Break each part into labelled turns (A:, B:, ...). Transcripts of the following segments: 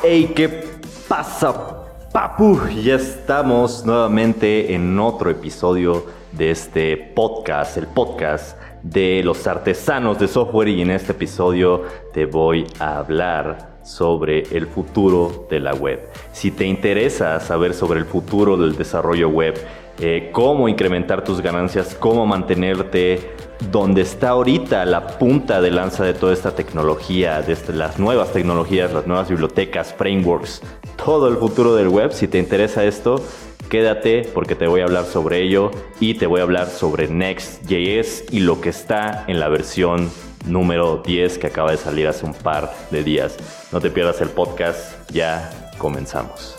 A: Hey, ¿qué pasa, papu? Ya estamos nuevamente en otro episodio de este podcast, el podcast de los artesanos de software y en este episodio te voy a hablar sobre el futuro de la web. Si te interesa saber sobre el futuro del desarrollo web, eh, cómo incrementar tus ganancias, cómo mantenerte donde está ahorita la punta de lanza de toda esta tecnología, de las nuevas tecnologías, las nuevas bibliotecas, frameworks, todo el futuro del web. Si te interesa esto, quédate porque te voy a hablar sobre ello y te voy a hablar sobre Next.js y lo que está en la versión número 10 que acaba de salir hace un par de días. No te pierdas el podcast, ya comenzamos.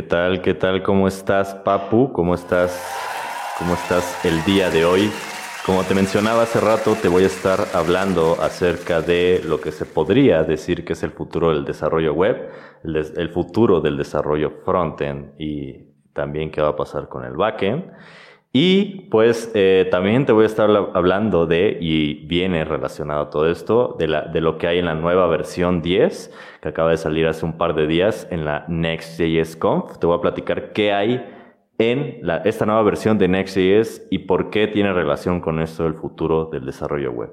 A: ¿Qué tal? ¿Qué tal? ¿Cómo estás, Papu? ¿Cómo estás? ¿Cómo estás el día de hoy? Como te mencionaba hace rato, te voy a estar hablando acerca de lo que se podría decir que es el futuro del desarrollo web, el, futuro del desarrollo frontend y también qué va a pasar con el backend. Y pues eh, también te voy a estar hablando de, y viene relacionado todo esto, de, la, de lo que hay en la nueva versión 10, que acaba de salir hace un par de días en la Next.js Conf. Te voy a platicar qué hay en la, esta nueva versión de Next.js y por qué tiene relación con esto del futuro del desarrollo web.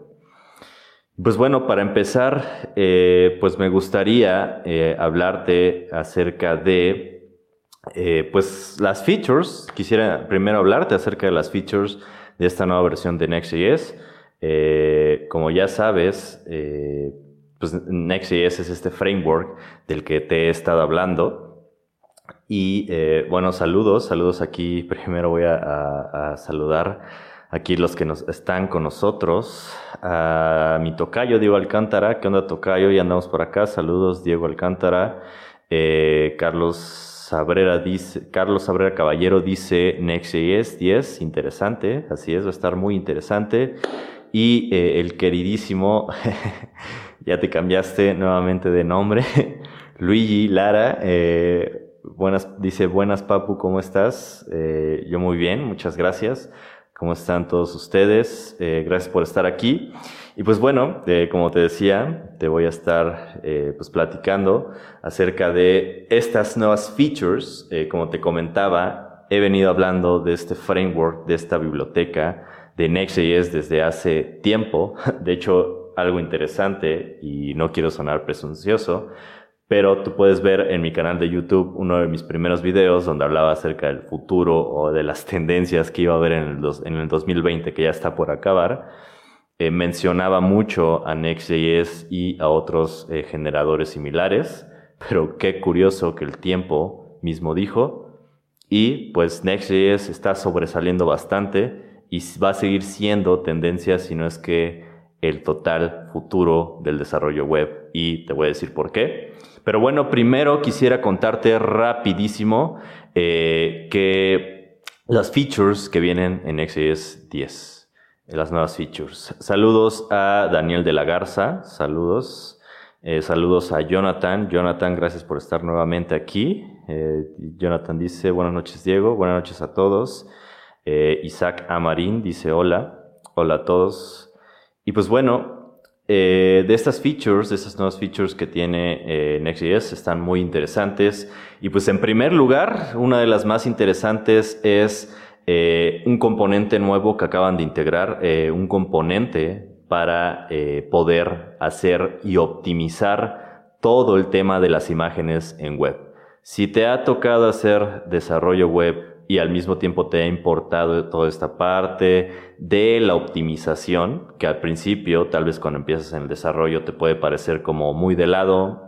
A: Pues bueno, para empezar, eh, pues me gustaría eh, hablarte acerca de eh, pues las features, quisiera primero hablarte acerca de las features de esta nueva versión de Next.js. Eh, como ya sabes, eh, pues Next.js es este framework del que te he estado hablando. Y bueno, saludos, saludos aquí. Primero voy a, saludar aquí los que nos están con nosotros. A mi tocayo, Diego Alcántara. ¿Qué onda, tocayo? Ya andamos por acá. Saludos, Diego Alcántara. Carlos Sabrera dice, Carlos Sabrera Caballero dice Next.js 10, interesante, así es, va a estar muy interesante. Y eh, el queridísimo, ya te cambiaste nuevamente de nombre, Luigi Lara, eh, buenas, dice, buenas Papu, ¿cómo estás? Eh, yo muy bien, muchas gracias. ¿Cómo están todos ustedes? gracias por estar aquí. Y pues bueno, como te decía, te voy a estar eh, pues platicando acerca de estas nuevas features. Eh, como te comentaba, he venido hablando de este framework, de esta biblioteca de Next.js desde hace tiempo. De hecho, algo interesante y no quiero sonar presuncioso, pero tú puedes ver en mi canal de YouTube uno de mis primeros videos donde hablaba acerca del futuro o de las tendencias que iba a haber en el, en el 2020 que ya está por acabar. Eh, mencionaba mucho a Next.js y a otros eh, generadores similares, pero qué curioso que el tiempo mismo dijo. Y pues Next.js está sobresaliendo bastante y va a seguir siendo tendencia si no es que el total futuro del desarrollo web. Y te voy a decir por qué. Pero bueno, primero quisiera contarte rapidísimo eh, que las features que vienen en Next.js 10 las nuevas features. Saludos a Daniel de la Garza, saludos. Eh, saludos a Jonathan. Jonathan, gracias por estar nuevamente aquí. Eh, Jonathan dice, buenas noches Diego, buenas noches a todos. Eh, Isaac Amarín dice, hola, hola a todos. Y pues bueno, de estas features, de estas nuevas features que tiene Next.js, están muy interesantes. Y pues en primer lugar, una de las más interesantes es eh, un componente nuevo que acaban de integrar, eh, un componente para eh, poder hacer y optimizar todo el tema de las imágenes en web. Si te ha tocado hacer desarrollo web y al mismo tiempo te ha importado toda esta parte de la optimización, que al principio, tal vez cuando empiezas en el desarrollo, te puede parecer como muy de lado,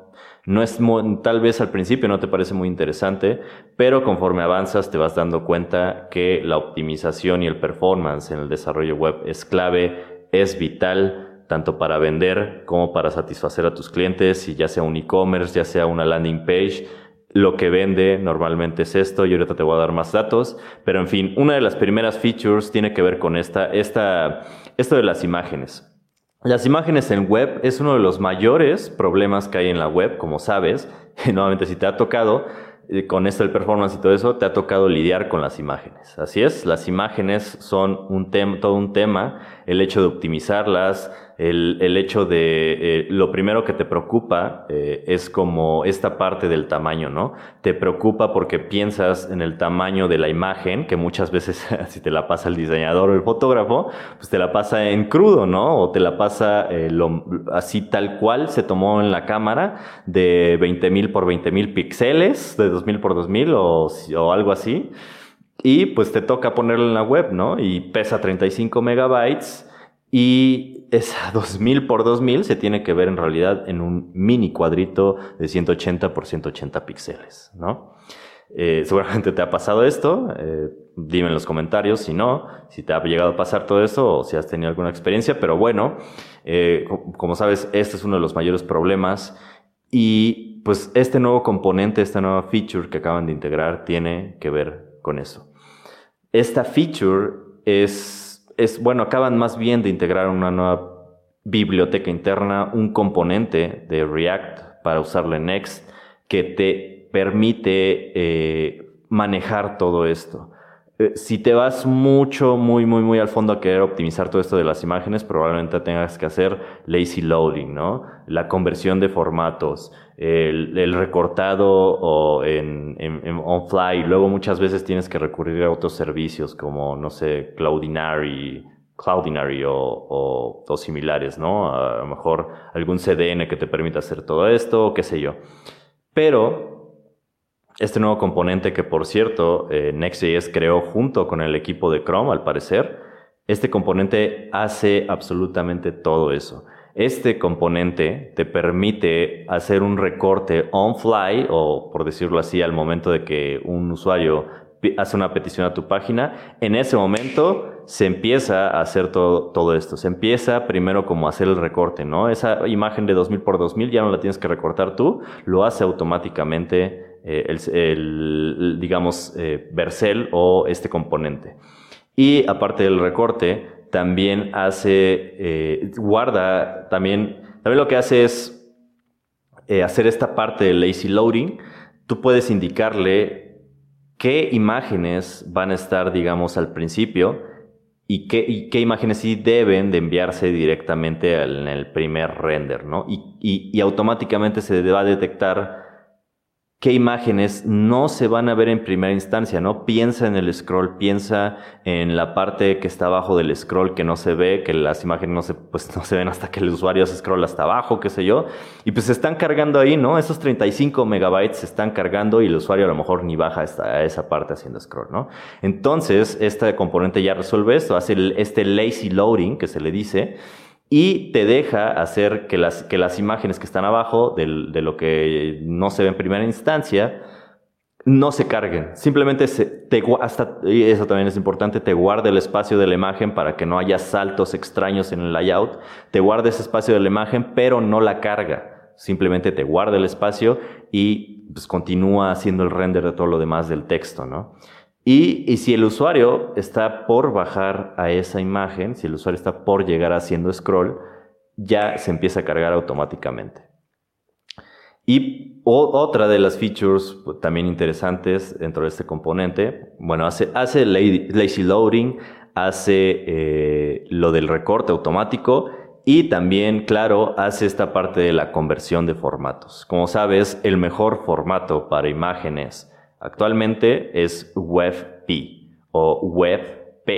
A: no es tal vez al principio no te parece muy interesante, pero conforme avanzas te vas dando cuenta que la optimización y el performance en el desarrollo web es clave es vital tanto para vender como para satisfacer a tus clientes, y ya sea un e-commerce, ya sea una landing page, lo que vende normalmente es esto y ahorita te voy a dar más datos, pero en fin, una de las primeras features tiene que ver con esta, esta, esto de las imágenes. Las imágenes en web es uno de los mayores problemas que hay en la web, como sabes, nuevamente si te ha tocado, eh, con esto del performance y todo eso, te ha tocado lidiar con las imágenes. Así es, las imágenes son un todo un tema, el hecho de optimizarlas, el, el hecho de, eh, lo primero que te preocupa eh, es como esta parte del tamaño, ¿no? Te preocupa porque piensas en el tamaño de la imagen, que muchas veces si te la pasa el diseñador o el fotógrafo, pues te la pasa en crudo, ¿no? O te la pasa eh, lo, así tal cual se tomó en la cámara de 20.000 por 20.000 píxeles, de 2.000 por 2.000 o, o algo así. Y pues te toca ponerlo en la web, ¿no? Y pesa 35 megabytes y esa 2000 por 2000 se tiene que ver en realidad en un mini cuadrito de 180 por 180 píxeles, ¿no? Eh, seguramente te ha pasado esto, eh, dime en los comentarios si no, si te ha llegado a pasar todo eso o si has tenido alguna experiencia, pero bueno, eh, como sabes, este es uno de los mayores problemas y pues este nuevo componente, esta nueva feature que acaban de integrar tiene que ver con eso. Esta feature es es, bueno, acaban más bien de integrar una nueva biblioteca interna, un componente de React para usarlo en Next que te permite eh, manejar todo esto. Eh, si te vas mucho, muy, muy, muy al fondo a querer optimizar todo esto de las imágenes, probablemente tengas que hacer lazy loading, ¿no? La conversión de formatos, el, recortado o en, on fly. Luego muchas veces tienes que recurrir a otros servicios como, no sé, Cloudinary, Cloudinary o, o, similares, ¿no? A lo mejor algún CDN que te permita hacer todo esto, o qué sé yo. Pero este nuevo componente que, por cierto, eh, Next.js creó junto con el equipo de Chrome, al parecer, este componente hace absolutamente todo eso. Este componente te permite hacer un recorte on fly o, por decirlo así, al momento de que un usuario hace una petición a tu página, en ese momento se empieza a hacer todo, todo esto. Se empieza primero como a hacer el recorte, ¿no? Esa imagen de 2000 por 2000 ya no la tienes que recortar tú, lo hace automáticamente eh, el, digamos, eh, Vercel o este componente. Y aparte del recorte, también hace, eh, guarda, también, también lo que hace es hacer esta parte de lazy loading. Tú puedes indicarle qué imágenes van a estar, digamos, al principio y qué, imágenes sí deben de enviarse directamente en el primer render, ¿no? Y automáticamente se va a detectar qué imágenes no se van a ver en primera instancia, ¿no? Piensa en el scroll, piensa en la parte que está abajo del scroll que no se ve, que las imágenes no se, pues, no se ven hasta que el usuario se scroll hasta abajo, qué sé yo. Y pues se están cargando ahí, ¿no? Esos 35 megabytes se están cargando y el usuario a lo mejor ni baja a esa parte haciendo scroll, ¿no? Entonces, este componente ya resuelve esto, hace este lazy loading que se le dice y te deja hacer que las, que las imágenes que están abajo de, lo que no se ve en primera instancia no se carguen. Simplemente te, hasta, y eso también es importante, te guarda el espacio de la imagen para que no haya saltos extraños en el layout. Te guarda ese espacio de la imagen, pero no la carga. Simplemente te guarda el espacio y pues, continúa haciendo el render de todo lo demás del texto, ¿no? Y, si el usuario está por bajar a esa imagen, si el usuario está por llegar haciendo scroll, ya se empieza a cargar automáticamente. Y otra de las features pues, también interesantes dentro de este componente, bueno, hace, lazy loading, hace eh, lo del recorte automático y también, claro, hace esta parte de la conversión de formatos. Como sabes, el mejor formato para imágenes Actualmente es WebP o WebP,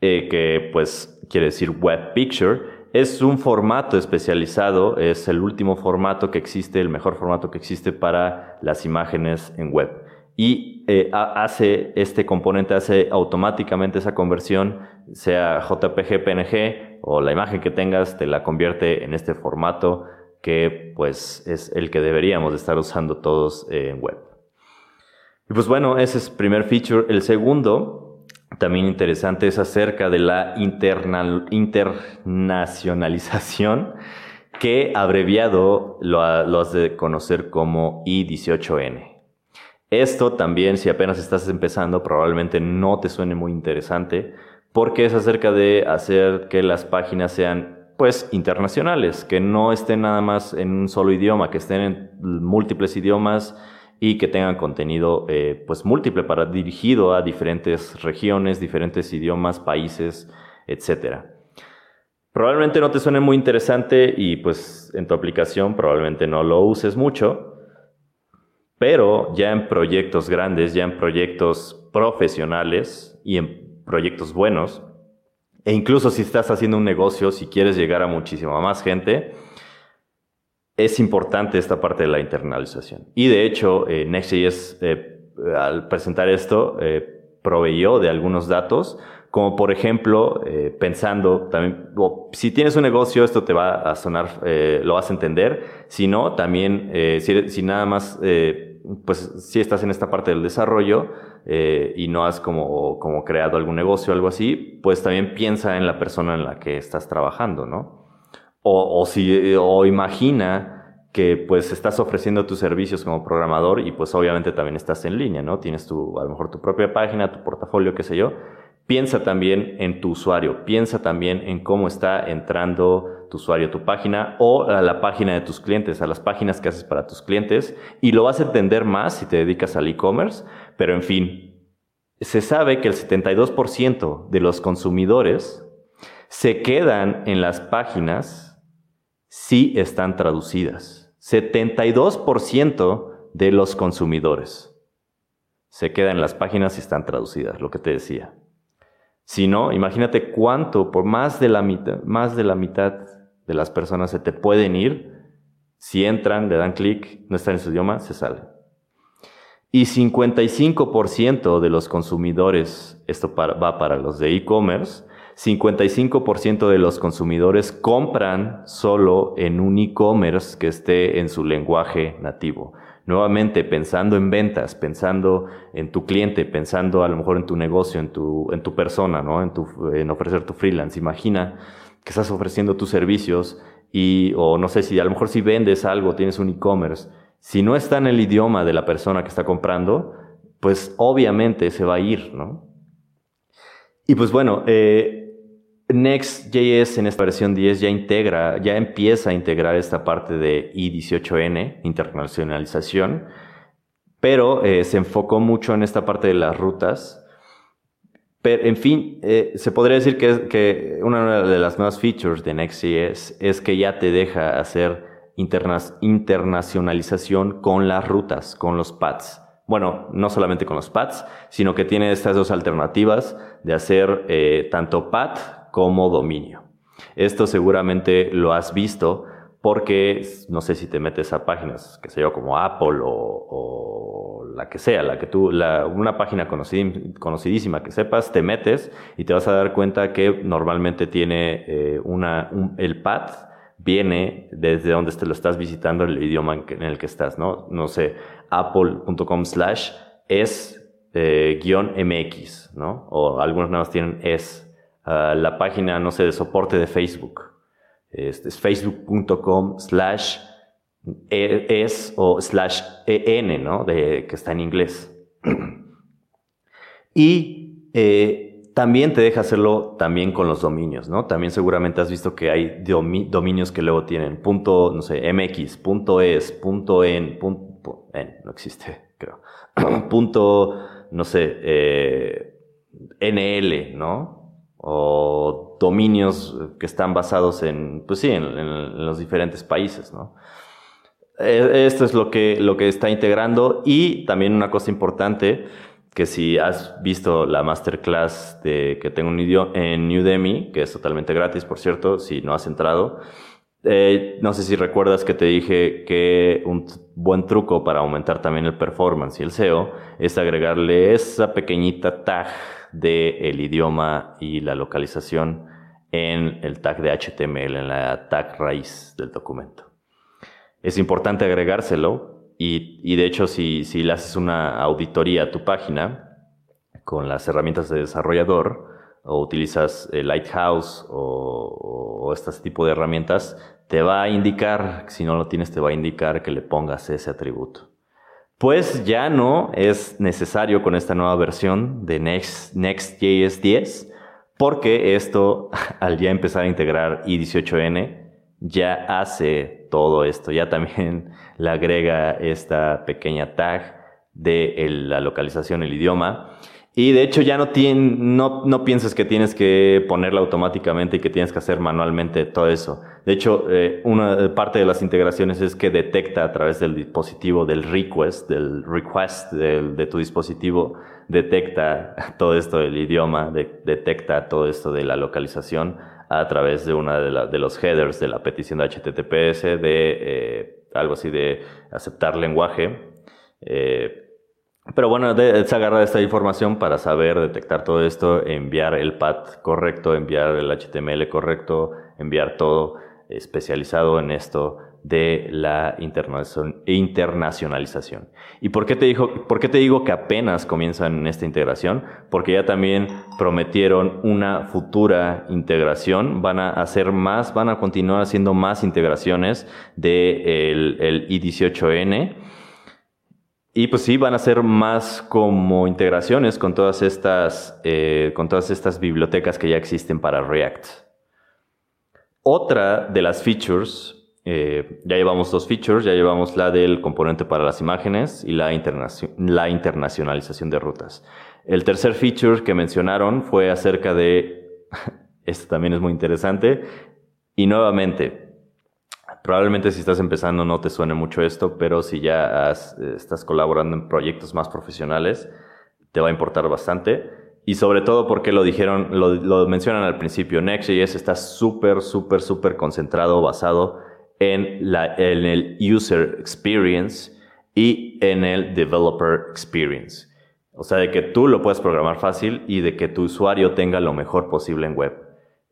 A: eh, que pues quiere decir Web Picture. Es un formato especializado, es el último formato que existe, el mejor formato que existe para las imágenes en web. Y eh, hace, este componente hace automáticamente esa conversión, sea JPG, PNG o la imagen que tengas, te la convierte en este formato que pues es el que deberíamos estar usando todos en web. Y pues bueno, ese es el primer feature. El segundo también interesante es acerca de la internacionalización que abreviado lo, has de conocer como I18N. Esto también, si apenas estás empezando, probablemente no te suene muy interesante, porque es acerca de hacer que las páginas sean pues internacionales, que no estén nada más en un solo idioma, que estén en múltiples idiomas y que tengan contenido eh, pues múltiple para dirigido a diferentes regiones, diferentes idiomas, países, etc. Probablemente no te suene muy interesante y pues en tu aplicación probablemente no lo uses mucho, pero ya en proyectos grandes, ya en proyectos profesionales y en proyectos buenos, e incluso si estás haciendo un negocio, si quieres llegar a muchísima más gente, es importante esta parte de la internalización. Y de hecho, eh, Next.js, eh, al presentar esto, eh, proveyó de algunos datos, como por ejemplo, eh, pensando también, si tienes un negocio, esto te va a sonar, lo vas a entender. Si no, también, si, si, nada más, pues si estás en esta parte del desarrollo, eh, y no has como, como creado algún negocio o algo así, pues también piensa en la persona en la que estás trabajando, ¿no? O, o, si, o imagina que pues estás ofreciendo tus servicios como programador y pues obviamente también estás en línea, ¿no? Tienes tu, a lo mejor tu propia página, tu portafolio, qué sé yo. Piensa también en tu usuario, piensa también en cómo está entrando tu usuario a tu página o a la página de tus clientes, a las páginas que haces para tus clientes y lo vas a entender más si te dedicas al e-commerce, pero en fin, se sabe que el 72% de los consumidores se quedan en las páginas si están traducidas. 72% de los consumidores se quedan en las páginas si están traducidas, lo que te decía. Si no, imagínate cuánto, por más de la mitad, más de la mitad de las personas se te pueden ir, si entran, le dan clic, no están en su idioma, se salen. Y 55% de los consumidores, esto va para los de e-commerce, 55% de los consumidores compran solo en un e-commerce que esté en su lenguaje nativo. Nuevamente, pensando en ventas, pensando en tu cliente, pensando a lo mejor en tu negocio, en tu, en tu persona, ¿no? en, en ofrecer tu freelance. Imagina que estás ofreciendo tus servicios y, o no sé si a lo mejor si vendes algo, tienes un e-commerce si no está en el idioma de la persona que está comprando, pues obviamente se va a ir, ¿no? Y pues bueno, eh, Next.js en esta versión 10 ya integra, ya empieza a integrar esta parte de I18N, internacionalización, pero eh, se enfocó mucho en esta parte de las rutas. Pero, en fin, eh, se podría decir que, que, una de las nuevas features de Next.js es que ya te deja hacer internacionalización con las rutas, con los pads. Bueno, no solamente con los pads, sino que tiene estas dos alternativas de hacer eh, tanto pad como dominio. Esto seguramente lo has visto porque no sé si te metes a páginas, que sé yo, como Apple o, la que sea, la que tú, una página conocidísima que sepas, te metes y te vas a dar cuenta que normalmente tiene eh, una, el pad viene desde donde te lo estás visitando, el idioma en, el que estás, ¿no? No sé, apple.com slash es eh, guion MX, ¿no? O algunos nada tienen es. La página, no sé, de soporte de Facebook. Este es facebook.com slash e, es o slash en, ¿no? De, que está en inglés. y eh, también te deja hacerlo también con los dominios, ¿no? También seguramente has visto que hay dominios que luego tienen punto, no sé, mx, punto es, punto en, punto, no existe, creo, punto, no sé, eh, nl, ¿no? O dominios que están basados en, pues sí, en, los diferentes países, ¿no? E, esto es lo que, lo que está integrando y también una cosa importante que si has visto la masterclass que tengo en Udemy, que es totalmente gratis, por cierto, si no has entrado, eh, no sé si recuerdas que te dije que un buen truco para aumentar también el performance y el SEO es agregarle esa pequeñita tag del el idioma y la localización en el tag de HTML, en la tag raíz del documento. Es importante agregárselo y, de hecho, si, si le haces una auditoría a tu página, con las herramientas de desarrollador o utilizas Lighthouse o, o este tipo de herramientas, te va a indicar, si no lo tienes, te va a indicar que le pongas ese atributo. Pues ya no es necesario con esta nueva versión de Next, Next.js 10, porque esto, al ya empezar a integrar i18n, ya hace todo esto, ya también le agrega esta pequeña tag de la localización, el idioma. Y de hecho ya no, tiene, no, no pienses que tienes que ponerla automáticamente y que tienes que hacer manualmente todo eso. De hecho, eh, una parte de las integraciones es que detecta a través del dispositivo, del request, del request de tu dispositivo, detecta todo esto del idioma, detecta todo esto de la localización a través de una de, los headers de la petición de HTTPS, de eh, algo así de aceptar lenguaje. Eh, pero bueno, se agarra esta información para saber detectar todo esto, enviar el path correcto, enviar el HTML correcto, enviar todo especializado en esto de la internacionalización. ¿Y por qué, te digo, por qué te digo que apenas comienzan esta integración? Porque ya también prometieron una futura integración, van a hacer más, van a continuar haciendo más integraciones del de el i18n. Y pues sí, van a ser más como integraciones con todas estas, eh, con todas estas bibliotecas que ya existen para React. Otra de las features eh, ya llevamos dos features, ya llevamos la del componente para las imágenes y la, la internacionalización de rutas. El tercer feature que mencionaron fue acerca de, esto también es muy interesante, y nuevamente, probablemente si estás empezando no te suene mucho esto, pero si ya estás colaborando en proyectos más profesionales, te va a importar bastante. Y sobre todo porque lo dijeron, lo, lo mencionan al principio, Next.js está súper, súper, súper concentrado, basado en, la, en el user experience y en el developer experience. O sea, de que tú lo puedes programar fácil y de que tu usuario tenga lo mejor posible en web.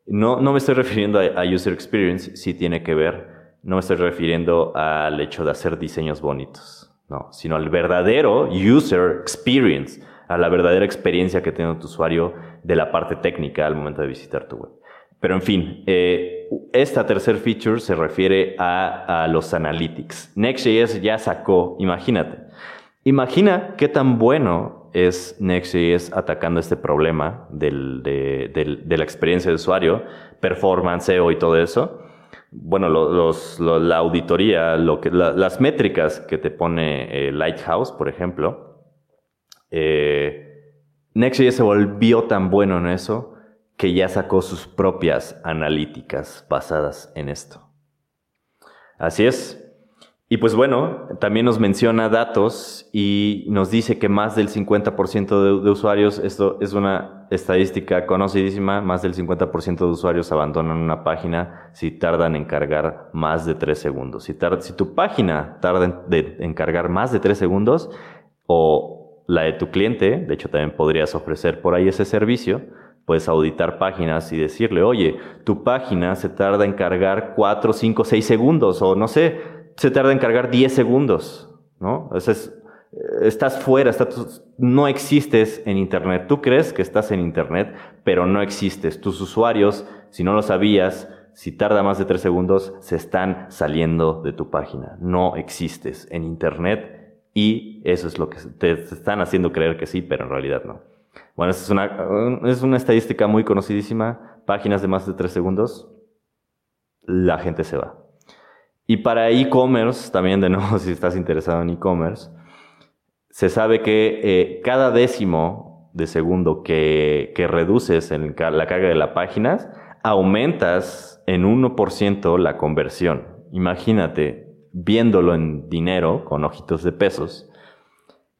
A: No, no me estoy refiriendo a, user experience, sí tiene que ver, no me estoy refiriendo al hecho de hacer diseños bonitos, no, sino al verdadero user experience, a la verdadera experiencia que tiene tu usuario de la parte técnica al momento de visitar tu web. Pero en fin, eh, esta tercer feature se refiere a, los analytics. Next.js ya sacó, imagínate, imagina qué tan bueno es Next.js atacando este problema de, la experiencia de usuario, performance, SEO y todo eso. Bueno, la auditoría, lo que, las métricas que te pone eh, Lighthouse, por ejemplo, eh, Next.js se volvió tan bueno en eso que ya sacó sus propias analíticas basadas en esto. Así es. Y pues bueno, también nos menciona datos y nos dice que más del 50% de, usuarios, esto es una estadística conocidísima, más del 50% de usuarios abandonan una página si tardan en cargar más de 3 segundos. Si, si tu página tarda en cargar más de 3 segundos o la de tu cliente, de hecho también podrías ofrecer por ahí ese servicio, puedes auditar páginas y decirle, oye, tu página se tarda en cargar 4, 5, 6 segundos, o no sé, se tarda en cargar 10 segundos, ¿no? Entonces, estás fuera, no existes en Internet. Tú crees que estás en Internet, pero no existes. Tus usuarios, si no lo sabías, si tarda más de 3 segundos, se están saliendo de tu página. No existes en Internet y eso es lo que te están haciendo creer que sí, pero en realidad no. Bueno, es una, es una estadística muy conocidísima. Páginas de más de 3 segundos, la gente se va. Y para e-commerce, también de nuevo, si estás interesado en e-commerce, se sabe que eh, cada décimo de segundo que, reduces la carga de la página, aumentas en 1% la conversión. Imagínate, viéndolo en dinero, con ojitos de pesos,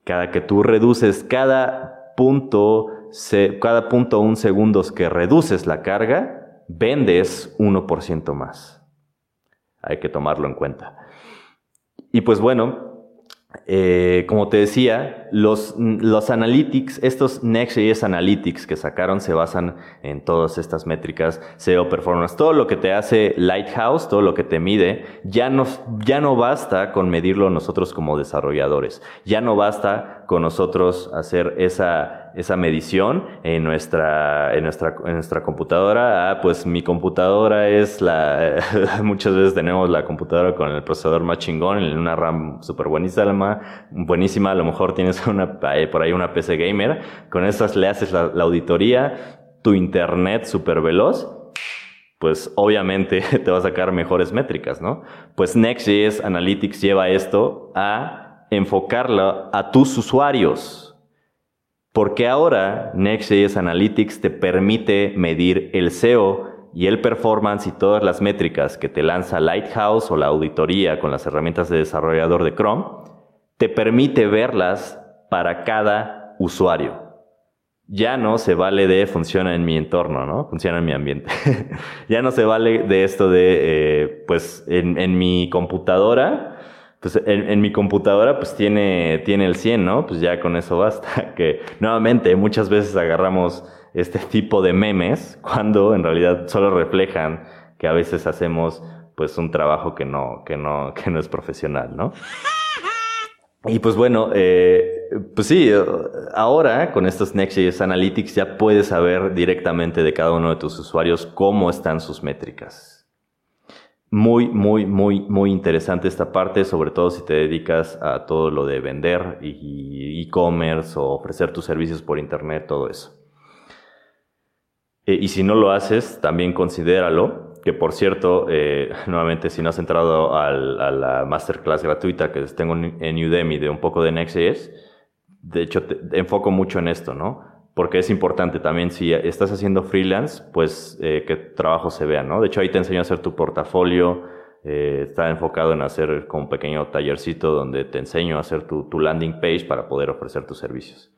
A: cada que tú reduces cada punto, cada punto un segundos que reduces la carga, vendes 1% más. Hay que tomarlo en cuenta. Y pues bueno, eh, como te decía, los, los analytics, estos Next.js Analytics que sacaron se basan en todas estas métricas, SEO performance, todo lo que te hace Lighthouse, todo lo que te mide, ya no, ya no basta con medirlo nosotros como desarrolladores, ya no basta con nosotros hacer esa, esa medición en nuestra, en nuestra, en nuestra computadora. Ah, pues mi computadora es la, muchas veces tenemos la computadora con el procesador más chingón, en una RAM súper buenísima, buenísima, a lo mejor tienes una, por ahí una PC gamer, con estas le haces la, auditoría, tu internet súper veloz pues obviamente te va a sacar mejores métricas, ¿no? Pues Next.js Analytics lleva esto a enfocarlo a tus usuarios. Porque ahora Next.js Analytics te permite medir el SEO y el performance y todas las métricas que te lanza Lighthouse o la auditoría con las herramientas de desarrollador de Chrome, te permite verlas para cada usuario ya no se vale de funciona en mi entorno, ¿no? Funciona en mi ambiente. ya no se vale de esto de, eh, pues, en, mi computadora, pues, en, mi computadora, pues, tiene, tiene el 100, ¿no? Pues ya con eso basta. Que, nuevamente, muchas veces agarramos este tipo de memes cuando en realidad solo reflejan que a veces hacemos, pues, un trabajo que no, que no, que no es profesional, ¿no? Y pues bueno, eh, pues sí, ahora con estos Next.js Analytics ya puedes saber directamente de cada uno de tus usuarios cómo están sus métricas. Muy, muy, muy, muy interesante esta parte, sobre todo si te dedicas a todo lo de vender y e-commerce o ofrecer tus servicios por internet, todo eso. Eh, y si no lo haces, también considéralo que por cierto, eh, nuevamente, si no has entrado a la masterclass gratuita que tengo en Udemy de un poco de Next.js, de hecho, te, enfoco mucho en esto, ¿no? Porque es importante también, si estás haciendo freelance, pues eh, que trabajo se vea, ¿no? De hecho, ahí te enseño a hacer tu portafolio, eh, está enfocado en hacer como un pequeño tallercito donde te enseño a hacer tu, tu landing page para poder ofrecer tus servicios.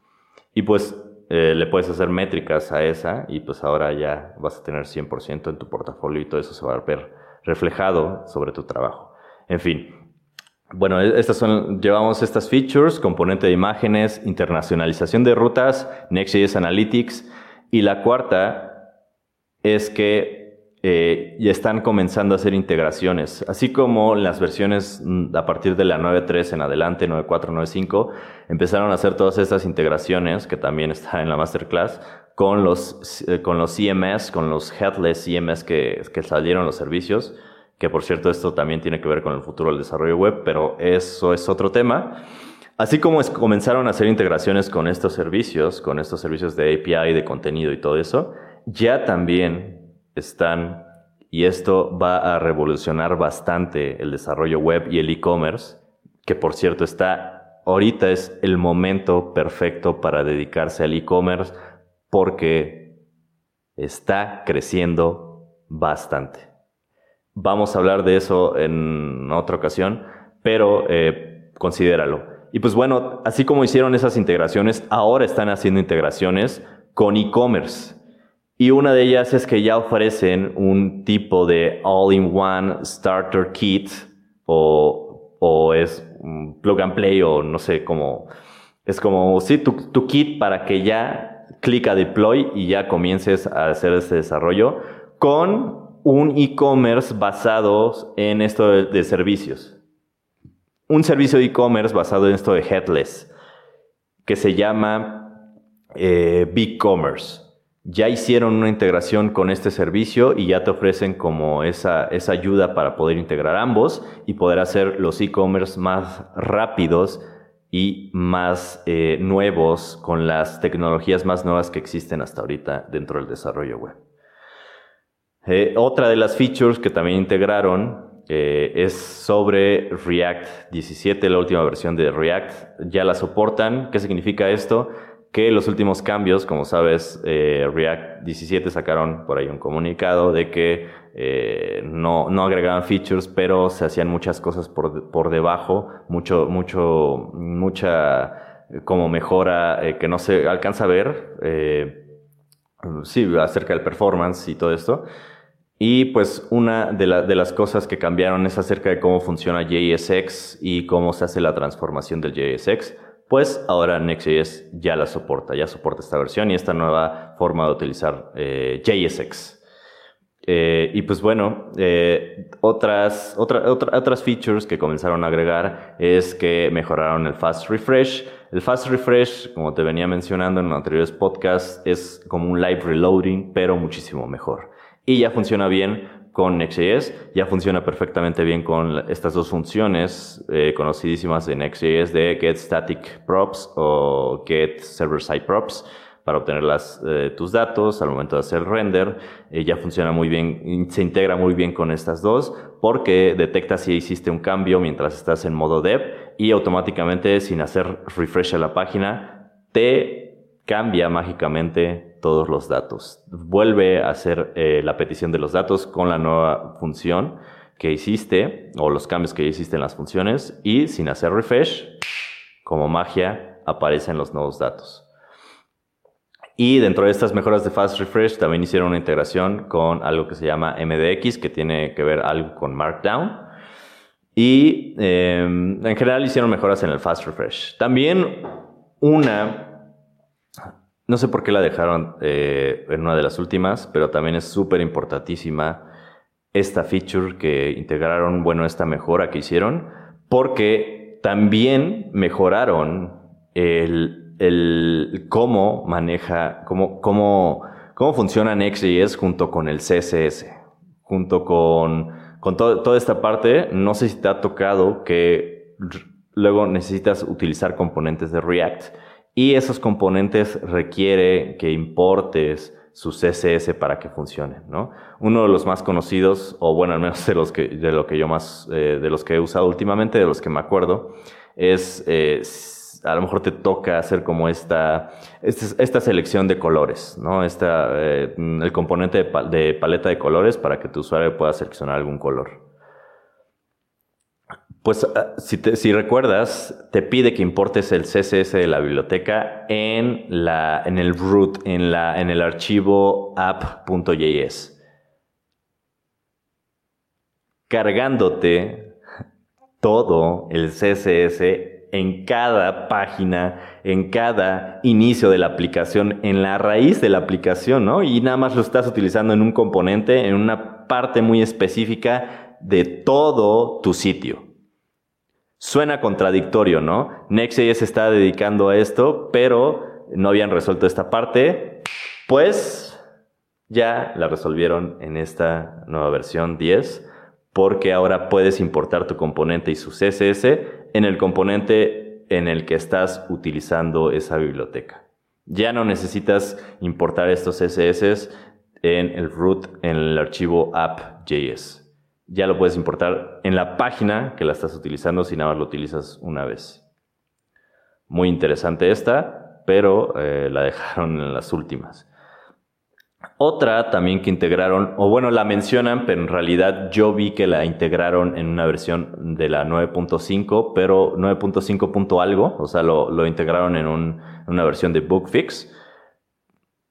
A: Y pues eh, le puedes hacer métricas a esa y pues ahora ya vas a tener 100% en tu portafolio y todo eso se va a ver reflejado sobre tu trabajo. En fin, bueno, e-, llevamos estas features, componente de imágenes, internacionalización de rutas, Next.js Analytics y la cuarta es que eh, ya están comenzando a hacer integraciones, así como las versiones mm, a partir de la 9.3 en adelante, 9.4, 9.5, empezaron a hacer todas estas integraciones, que también está en la masterclass, con los, eh, con los CMS, con los headless CMS que, que salieron los servicios, que por cierto esto también tiene que ver con el futuro del desarrollo web, pero eso es otro tema. Así como comenzaron a hacer integraciones con estos servicios, con estos servicios de API, de contenido y todo eso, ya también están, y esto va a revolucionar bastante el desarrollo web y el e-commerce, que por cierto está, ahorita es el momento perfecto para dedicarse al e-commerce porque está creciendo bastante. Vamos a hablar de eso en otra ocasión, pero eh, considéralo. Y pues bueno, así como hicieron esas integraciones, ahora están haciendo integraciones con e-commerce. Y una de ellas es que ya ofrecen un tipo de all-in-one starter kit o, o es plug and play o no sé cómo. Es como, sí, tu, tu kit para que ya clica deploy y ya comiences a hacer ese desarrollo con un e-commerce basado en esto de, servicios. Un servicio de e-commerce basado en esto de headless que se llama eh, BigCommerce ya hicieron una integración con este servicio y ya te ofrecen como esa, esa ayuda para poder integrar ambos y poder hacer los e-commerce más rápidos y más eh, nuevos con las tecnologías más nuevas que existen hasta ahorita dentro del desarrollo web. Eh, otra de las features que también integraron eh, es sobre React 17, la última versión de React. Ya la soportan. ¿Qué significa esto? que los últimos cambios, como sabes, eh, React 17 sacaron por ahí un comunicado de que no, no, agregaban features, pero se hacían muchas cosas por, por debajo, mucho, mucho, mucha como mejora que no se alcanza a ver, sí, acerca del performance y todo esto. Y pues una de, de, las cosas que cambiaron es acerca de cómo funciona JSX y cómo se hace la transformación del JSX pues ahora Next.js ya la soporta, ya soporta esta versión y esta nueva forma de utilizar eh, JSX. Eh, y pues bueno, eh, otras, otras features que comenzaron a agregar es que mejoraron el fast refresh. El fast refresh, como te venía mencionando en anteriores podcasts, es como un live reloading, pero muchísimo mejor. Y ya funciona bien con Next.js, ya funciona perfectamente bien con estas dos funciones eh, conocidísimas de Next.js de get static props o get para obtener eh, tus datos al momento de hacer render. Eh, ya funciona muy bien, se integra muy bien con estas dos porque detecta si hiciste un cambio mientras estás en modo dev y automáticamente sin hacer refresh a la página te cambia mágicamente todos los datos. Vuelve a hacer eh, la petición de los datos con la nueva función que hiciste o los cambios que hiciste en las funciones y sin hacer refresh, como magia, aparecen los nuevos datos. Y dentro de estas mejoras de Fast Refresh también hicieron una integración con algo que se llama MDX, que tiene que ver algo con Markdown. Y em, en general hicieron mejoras en el Fast Refresh. También una, no sé por qué la dejaron eh, en una de las últimas, pero también es súper importantísima esta feature que integraron, bueno, esta mejora que hicieron, porque también mejoraron el cómo maneja, cómo, cómo, cómo funciona Next.js junto con el CSS, junto con, con toda esta parte. No sé si te ha tocado que luego necesitas utilizar componentes de React y esos componentes requiere que importes su CSS para que funcione, ¿no? Uno de los más conocidos, o bueno, al menos de los que, de lo que yo más, eh, de los que he usado últimamente, de los que me acuerdo, es eh, a lo mejor te toca hacer como esta, esta, selección de colores, ¿no? Esta, eh, el componente de, paleta de colores para que tu usuario pueda seleccionar algún color. Pues ah, si, recuerdas, te pide que importes el CSS de la biblioteca en, la, en el root, en, la, en el archivo app.js. Cargándote todo el CSS en cada página, en cada inicio de la aplicación, en la raíz de la aplicación, ¿no? Y nada más lo estás utilizando en un componente, en una parte muy específica de todo tu sitio. Suena contradictorio, ¿no? Next.js está dedicando a esto, pero no habían resuelto esta parte. Pues ya la resolvieron en esta nueva versión 10 porque ahora puedes importar tu componente y su CSS en el componente en el que estás utilizando esa biblioteca. Ya no necesitas importar estos CSS en el root, en el archivo app.js. Ya lo puedes importar en la página que la estás utilizando si nada más lo utilizas una vez. Muy interesante esta, pero eh, la dejaron en las últimas. Otra también que integraron, o bueno, la mencionan, pero en realidad yo vi que la integraron en una versión de la 9.5, pero 9.5. algo, o sea, lo, integraron en, una versión de Bookfix,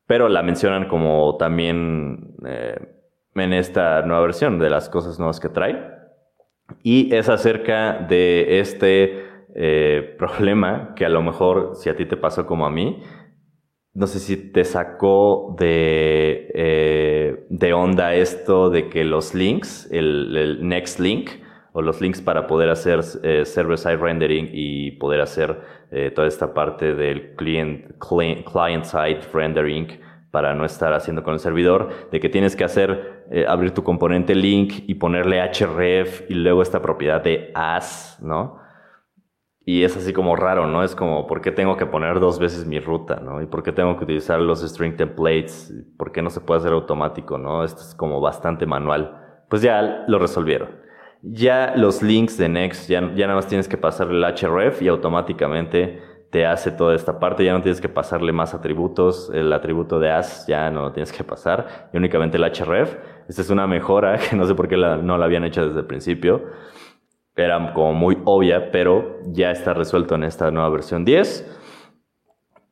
A: pero la mencionan como también eh, en esta nueva versión de las cosas nuevas que trae. Y es acerca de este eh, problema que a lo mejor si a ti te pasó como a mí, no sé si te sacó de, eh, de onda esto de que los links, el, next link, o los links para poder hacer eh, server-side rendering y poder hacer eh, toda esta parte del client, client-side rendering para no estar haciendo con el servidor, de que tienes que hacer, abrir tu componente link y ponerle href y luego esta propiedad de as, ¿no? Y es así como raro, ¿no? Es como, ¿por qué tengo que poner dos veces mi ruta, ¿no? ¿Y por qué tengo que utilizar los string templates? ¿Por qué no se puede hacer automático, ¿no? Esto es como bastante manual. Pues ya lo resolvieron. Ya los links de Next, ya, ya nada más tienes que pasarle el href y automáticamente te hace toda esta parte. Ya no tienes que pasarle más atributos. El atributo de as ya no lo tienes que pasar. Y únicamente el href. Esta es una mejora que no sé por qué no la habían hecho desde el principio era como muy obvia, pero ya está resuelto en esta nueva versión 10.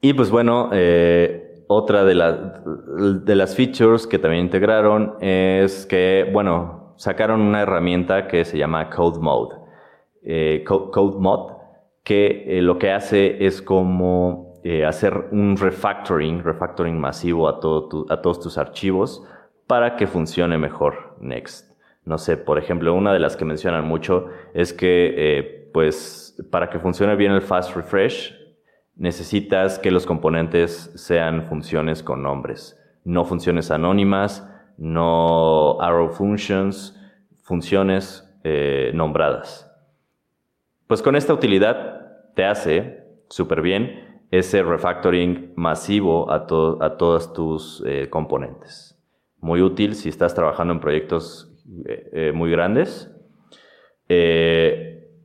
A: Y pues bueno, eh, otra de, de las features que también integraron es que, bueno, sacaron una herramienta que se llama Code Mode. Eh, Code, Mode, que eh, lo que hace es como hacer un refactoring, refactoring masivo a, todo a todos tus archivos para que funcione mejor Next. No sé, por ejemplo, una de las que mencionan mucho es que, eh, pues, para que funcione bien el fast refresh, necesitas que los componentes sean funciones con nombres, no funciones anónimas, no arrow functions, funciones eh, nombradas. Pues con esta utilidad te hace súper bien ese refactoring masivo a, a todos tus eh, componentes. Muy útil si estás trabajando en proyectos eh, muy grandes.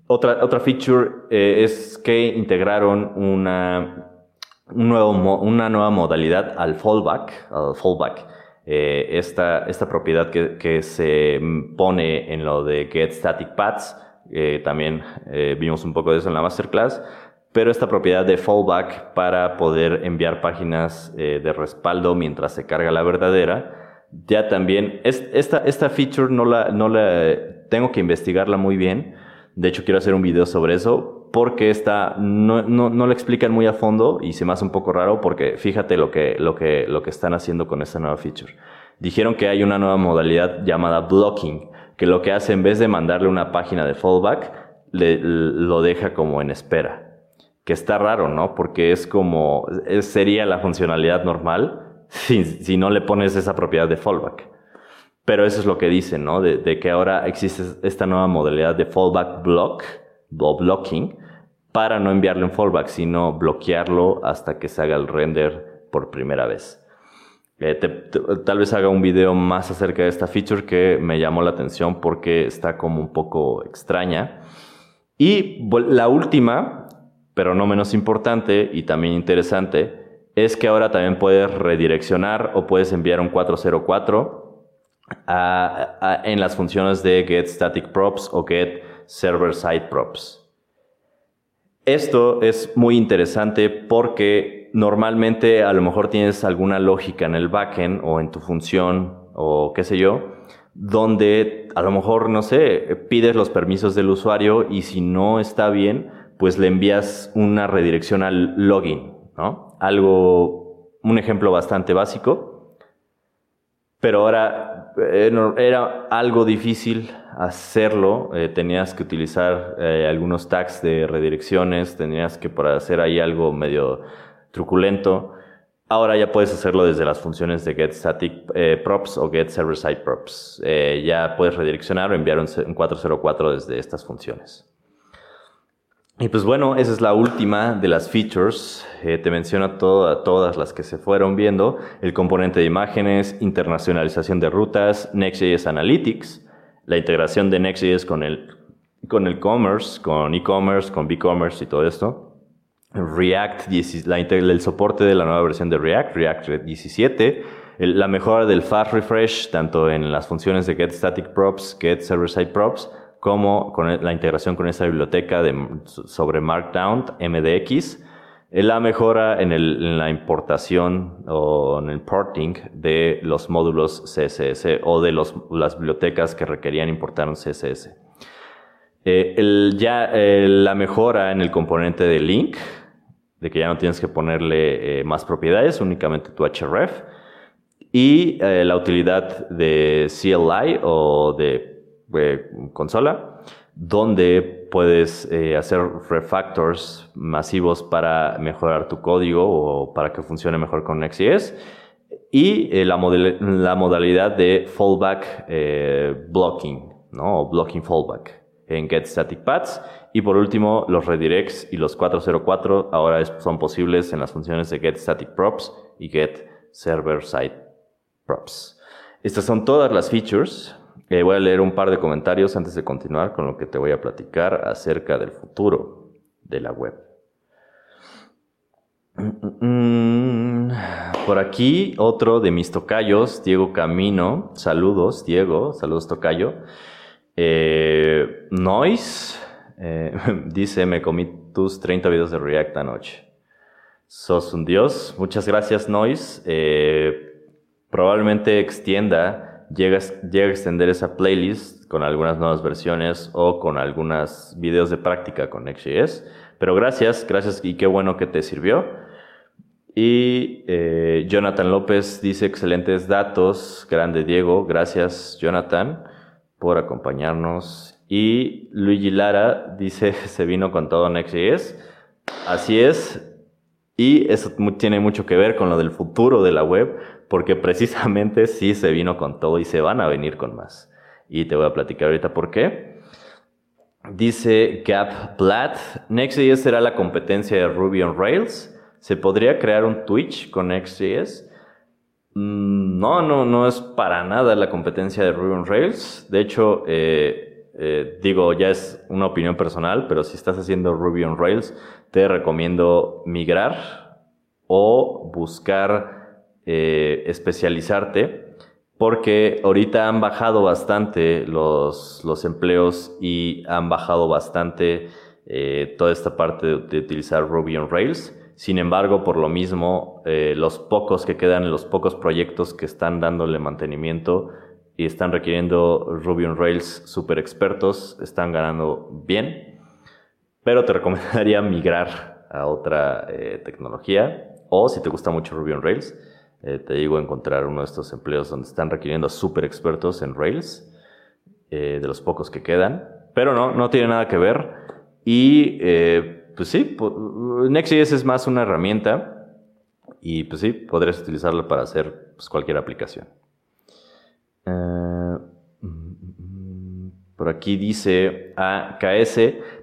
A: otra, feature es que integraron una, nueva modalidad al fallback, al fallback eh, esta, esta, propiedad que, que, se pone en lo de get static paths, eh, también eh, vimos un poco de eso en la masterclass, pero esta propiedad de fallback para poder enviar páginas de respaldo mientras se carga la verdadera, ya también, es, esta, esta feature no la, no la, tengo que investigarla muy bien, de hecho quiero hacer un video sobre eso, porque esta no, no, no lo explican muy a fondo y se me hace un poco raro porque fíjate lo que, lo que, lo que están haciendo con esta nueva feature. Dijeron que hay una nueva modalidad llamada blocking, que lo que hace en vez de mandarle una página de fallback, le, lo deja como en espera. Que está raro, ¿no? Porque es como, sería la funcionalidad normal si, si, no le pones esa propiedad de fallback. Pero eso es lo que dicen, ¿no? De, de que ahora existe esta nueva modalidad de fallback block o blocking, para no enviarlo en fallback, sino bloquearlo hasta que se haga el render por primera vez. Eh, tal vez haga un video más acerca de esta feature que me llamó la atención porque está como un poco extraña. Y la última, pero no menos importante y también interesante, es que ahora también puedes redireccionar o puedes enviar un 404 en las funciones de get static props o get server side props. Esto es muy interesante porque normalmente a lo mejor tienes alguna lógica en el backend o en tu función o qué sé yo, donde a lo mejor, no sé, pides los permisos del usuario y si no está bien, pues le envías una redirección al login, ¿no? Algo, un ejemplo bastante básico. Pero ahora eh, era algo difícil hacerlo, eh, tenías que utilizar eh, algunos tags de redirecciones, tenías que hacer ahí algo medio truculento. Ahora ya puedes hacerlo desde las funciones de get static eh, props o get server side props. ya puedes redireccionar o enviar un, 404 desde estas funciones. Y pues bueno, esa es la última de las features. te menciono todas las que se fueron viendo. El componente de imágenes, internacionalización de rutas, Next.js Analytics, la integración de Next.js con el, con el commerce, con e-commerce, con BigCommerce y todo esto. React, la, el soporte de la nueva versión de React, React 17, la mejora del fast refresh, tanto en las funciones de get static props, get server side props, como con la integración con esa biblioteca de, sobre Markdown, MDX, la mejora en, la importación o en el porting de los módulos CSS o de las bibliotecas que requerían importar un CSS. Eh, ya eh, la mejora en el componente de link, de que ya no tienes que ponerle eh, más propiedades, únicamente tu href. Y la utilidad de CLI o de consola, donde puedes eh, hacer refactors masivos para mejorar tu código o para que funcione mejor con Next.js. Y eh, la, modalidad de fallback eh, blocking, ¿no? O blocking fallback en get. Y por último, los redirects y los 404 ahora son posibles en las funciones de get static props y get server side props. Estas son todas las features eh, voy a leer un par de comentarios antes de continuar con lo que te voy a platicar acerca del futuro de la web. Por aquí otro de mis tocayos, Diego Camino. Saludos, Diego. Saludos, tocayo. Eh, Noise eh, dice, me comí tus 30 videos de React anoche. Sos un dios. Muchas gracias, Noise. probablemente extienda llega, llega a extender esa playlist con algunas nuevas versiones o con algunos videos de práctica con Next.js. Pero gracias, gracias y qué bueno que te sirvió. Y eh, Jonathan López dice excelentes datos. Grande Diego, gracias Jonathan por acompañarnos. Y Luigi Lara dice se vino con todo Next.js. Así es, Y eso tiene mucho que ver con lo del futuro de la web, porque precisamente sí se vino con todo y se van a venir con más. Y te voy a platicar ahorita por qué. Dice Gap Platt, Next.js será la competencia de Ruby on Rails. ¿Se podría crear un Twitch con Next.js? Mm, no, no, no es para nada la competencia de Ruby on Rails. De hecho, eh, eh, digo, ya es una opinión personal, pero si estás haciendo Ruby on Rails, te recomiendo migrar o buscar eh, especializarte porque ahorita han bajado bastante los, empleos y han bajado bastante eh, toda esta parte de, utilizar Ruby on Rails. Sin embargo, por lo mismo, los pocos que quedan, los pocos proyectos que están dándole mantenimiento y están requiriendo Ruby on Rails super expertos, están ganando bien. Pero te recomendaría migrar a otra eh, tecnología o si te gusta mucho Ruby on Rails, eh, te digo encontrar uno de estos empleos donde están requiriendo super expertos en Rails, eh, de los pocos que quedan, pero no, no tiene nada que ver. Y eh, pues sí, Next.js es más una herramienta y pues sí, podrías utilizarlo para hacer pues, cualquier aplicación. Por aquí dice AKS,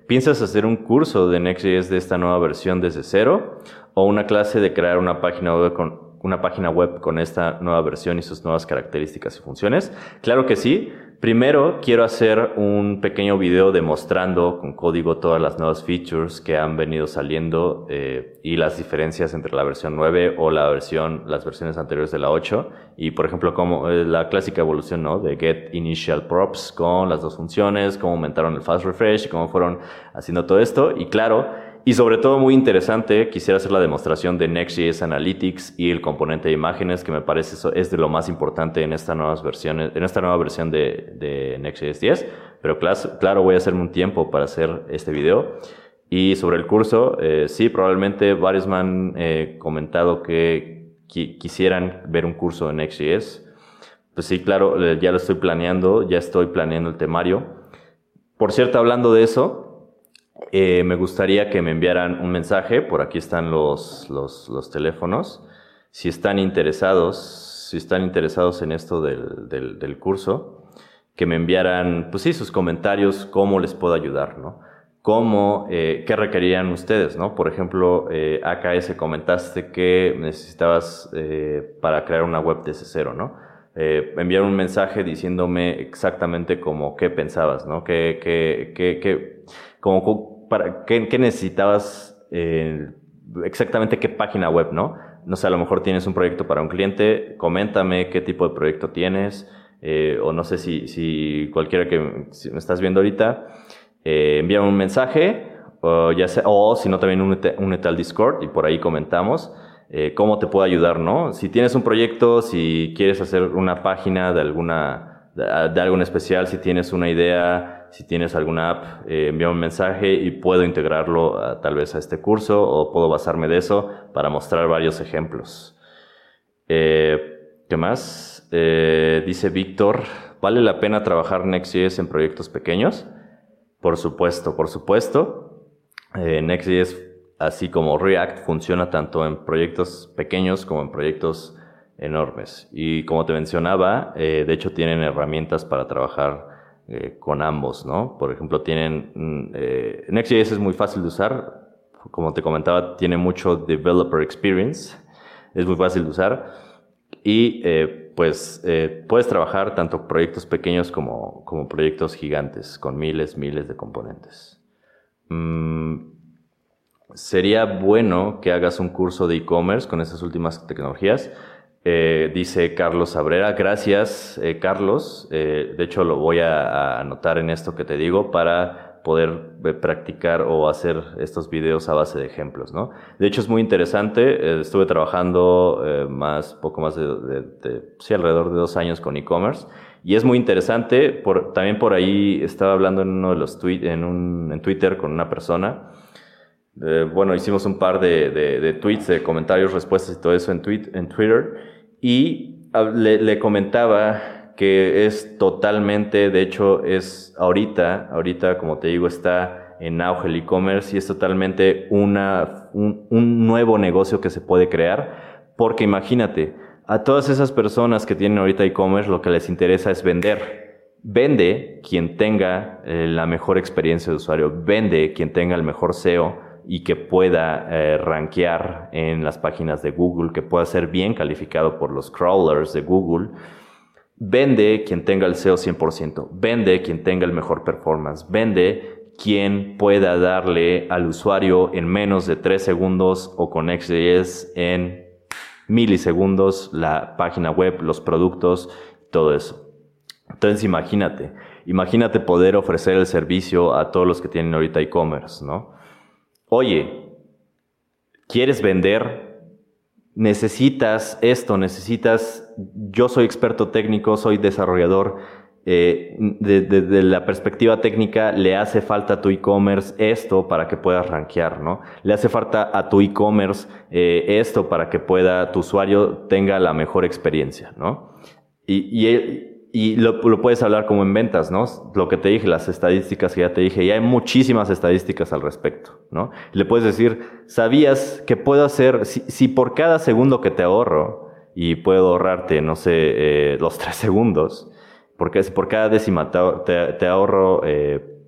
A: ¿piensas hacer un curso de Next.js de esta nueva versión desde cero o una clase de crear una página web con una página web con esta nueva versión y sus nuevas características y funciones? Claro que sí. Primero quiero hacer un pequeño video demostrando con código todas las nuevas features que han venido saliendo eh, y las diferencias entre la versión 9 o la versión, las versiones anteriores de la 8 y por ejemplo como eh, la clásica evolución ¿no? de get initial props con las dos funciones, cómo aumentaron el fast refresh y cómo fueron haciendo todo esto y claro y sobre todo muy interesante, quisiera hacer la demostración de Next.js Analytics y el componente de imágenes, que me parece eso es de lo más importante en esta, nuevas versiones, en esta nueva versión de, de Next.js 10. Pero claro, voy a hacerme un tiempo para hacer este video. Y sobre el curso, eh, sí, probablemente varios me han eh, comentado que quisieran ver un curso de Next.js. Pues sí, claro, ya lo estoy planeando, ya estoy planeando el temario. Por cierto, hablando de eso, eh, me gustaría que me enviaran un mensaje, por aquí están los, los, los, teléfonos, si están interesados, si están interesados en esto del, del, del, curso, que me enviaran, pues sí, sus comentarios, cómo les puedo ayudar, ¿no? Cómo, eh, qué requerían ustedes, ¿no? Por ejemplo, eh, AKS comentaste que necesitabas eh, para crear una web desde cero, ¿no? Eh, enviar un mensaje diciéndome exactamente como qué pensabas, ¿no? ¿Qué, qué, qué, como para, ¿qué, necesitabas eh, exactamente qué página web, ¿no? No sé, a lo mejor tienes un proyecto para un cliente, coméntame qué tipo de proyecto tienes, eh, o no sé si, si cualquiera que me estás viendo ahorita, eh, envíame un mensaje, o, ya sea, o si no también únete, al Discord y por ahí comentamos. Eh, cómo te puedo ayudar, ¿no? Si tienes un proyecto, si quieres hacer una página de alguna, de, de algo en especial, si tienes una idea, si tienes alguna app, eh, envía un mensaje y puedo integrarlo tal vez a este curso o puedo basarme de eso para mostrar varios ejemplos. Eh, ¿Qué más? Eh, dice Víctor, ¿vale la pena trabajar Next.js en proyectos pequeños? Por supuesto, por supuesto. Next.js, así como React, funciona tanto en proyectos pequeños como en proyectos enormes. Y como te mencionaba, de hecho tienen herramientas para trabajar eh, con ambos, ¿no? Por ejemplo, tienen, mm, eh, Next.js es muy fácil de usar, como te comentaba, tiene mucho developer experience, es muy fácil de usar y eh, pues eh, puedes trabajar tanto proyectos pequeños como, como proyectos gigantes con miles, miles de componentes. Mm, sería bueno que hagas un curso de e-commerce con estas últimas tecnologías. Eh, dice Carlos Abrera, gracias eh, Carlos. Eh, de hecho lo voy a, anotar en esto que te digo para poder practicar o hacer estos videos a base de ejemplos, ¿no? De hecho es muy interesante. estuve trabajando más, poco más de, sí, alrededor de dos años con e-commerce. Y es muy interesante, también por ahí estaba hablando en uno de los tweets, en, Twitter con una persona. bueno, hicimos un par de, tweets, de comentarios, respuestas y todo eso en Twitter. Y le, comentaba que es totalmente, de hecho, es ahorita, ahorita, como te digo, está en auge el e-commerce y es totalmente una, un, nuevo negocio que se puede crear. Porque imagínate, a todas esas personas que tienen ahorita e-commerce lo que les interesa es vender. Vende quien tenga eh, la mejor experiencia de usuario, vende quien tenga el mejor SEO y que pueda eh, rankear en las páginas de Google, que pueda ser bien calificado por los crawlers de Google. Vende quien tenga el SEO 100%, vende quien tenga el mejor performance, vende quien pueda darle al usuario en menos de 3 segundos o con XJS en milisegundos la página web, los productos, todo eso. Entonces imagínate, imagínate poder ofrecer el servicio a todos los que tienen ahorita e-commerce, ¿no? Oye, ¿quieres vender? Necesitas esto, necesitas, yo soy experto técnico, soy desarrollador, eh, de, la perspectiva técnica, le hace falta a tu e-commerce esto para que puedas rankear, ¿no? Le hace falta a tu e-commerce eh, esto para que pueda, tu usuario tenga la mejor experiencia, ¿no? Y, y, y lo, puedes hablar como en ventas, ¿no? Lo que te dije, las estadísticas que ya te dije, y hay muchísimas estadísticas al respecto, ¿no? Le puedes decir, ¿sabías que puedo hacer, si, por cada segundo que te ahorro, y puedo ahorrarte, no sé, eh, los tres segundos, porque si por cada décima te, ahorro, eh,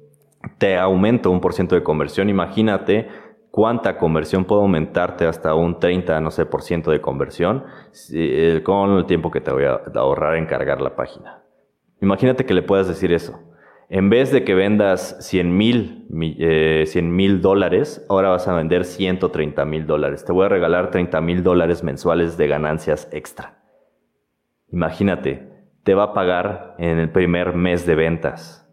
A: te aumento un por ciento de conversión, imagínate cuánta conversión puedo aumentarte hasta un 30, no sé, por ciento de conversión eh, con el tiempo que te voy a ahorrar en cargar la página. Imagínate que le puedas decir eso. En vez de que vendas 100 mil eh, dólares, ahora vas a vender 130 mil dólares. Te voy a regalar 30 mil dólares mensuales de ganancias extra. Imagínate, te va a pagar en el primer mes de ventas.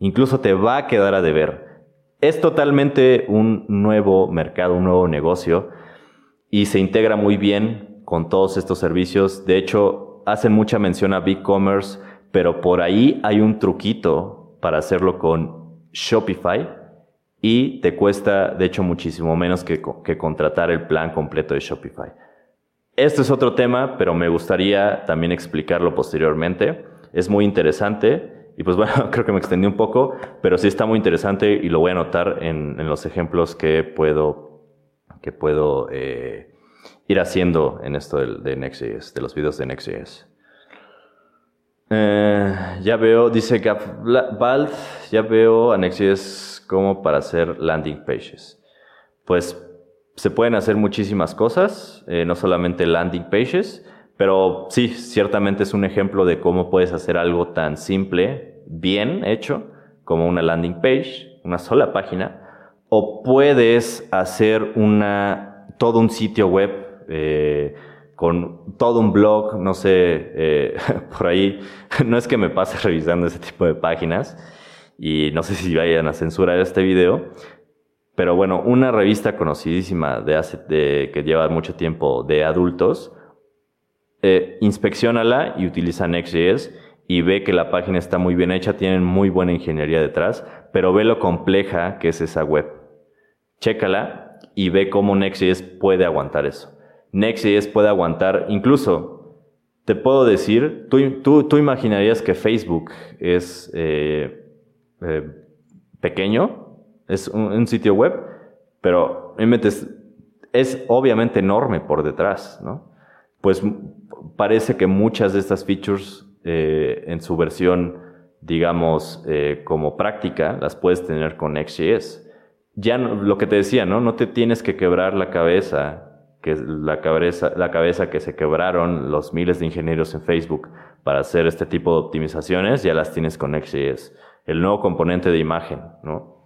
A: Incluso te va a quedar a deber es totalmente un nuevo mercado, un nuevo negocio y se integra muy bien con todos estos servicios. De hecho, hacen mucha mención a BigCommerce, pero por ahí hay un truquito para hacerlo con Shopify y te cuesta, de hecho, muchísimo menos que, que contratar el plan completo de Shopify. Esto es otro tema, pero me gustaría también explicarlo posteriormente. Es muy interesante y pues bueno, creo que me extendí un poco, pero sí está muy interesante y lo voy a anotar en, los ejemplos que puedo, que puedo eh, ir haciendo en esto de, de Next.js, de los videos de Next.js. Eh, ya veo, dice Gavbald, ya veo a Next.js como para hacer landing pages. Pues se pueden hacer muchísimas cosas, eh, no solamente landing pages, pero sí, ciertamente es un ejemplo de cómo puedes hacer algo tan simple, bien hecho, como una landing page, una sola página, o puedes hacer una, todo un sitio web eh, con todo un blog, no sé, eh, por ahí, no es que me pase revisando ese tipo de páginas y no sé si vayan a censurar este video, pero bueno, una revista conocidísima de hace, que lleva mucho tiempo de adultos, eh, inspeccionala y utiliza Next.js y ve que la página está muy bien hecha, tienen muy buena ingeniería detrás, pero ve lo compleja que es esa web. Chécala y ve cómo Next.js puede aguantar eso. Next.js puede aguantar, incluso, te puedo decir, tú, tú, imaginarías que Facebook es eh, eh, pequeño, es un, sitio web, pero es obviamente enorme por detrás, ¿no? Pues parece que muchas de estas features eh, en su versión, digamos, eh, como práctica, las puedes tener con Next.js. Ya lo que te decía, ¿no? No te tienes que quebrar la cabeza, que la cabeza, la cabeza que se quebraron los miles de ingenieros en Facebook para hacer este tipo de optimizaciones, ya las tienes con Next.js. El nuevo componente de imagen, ¿no?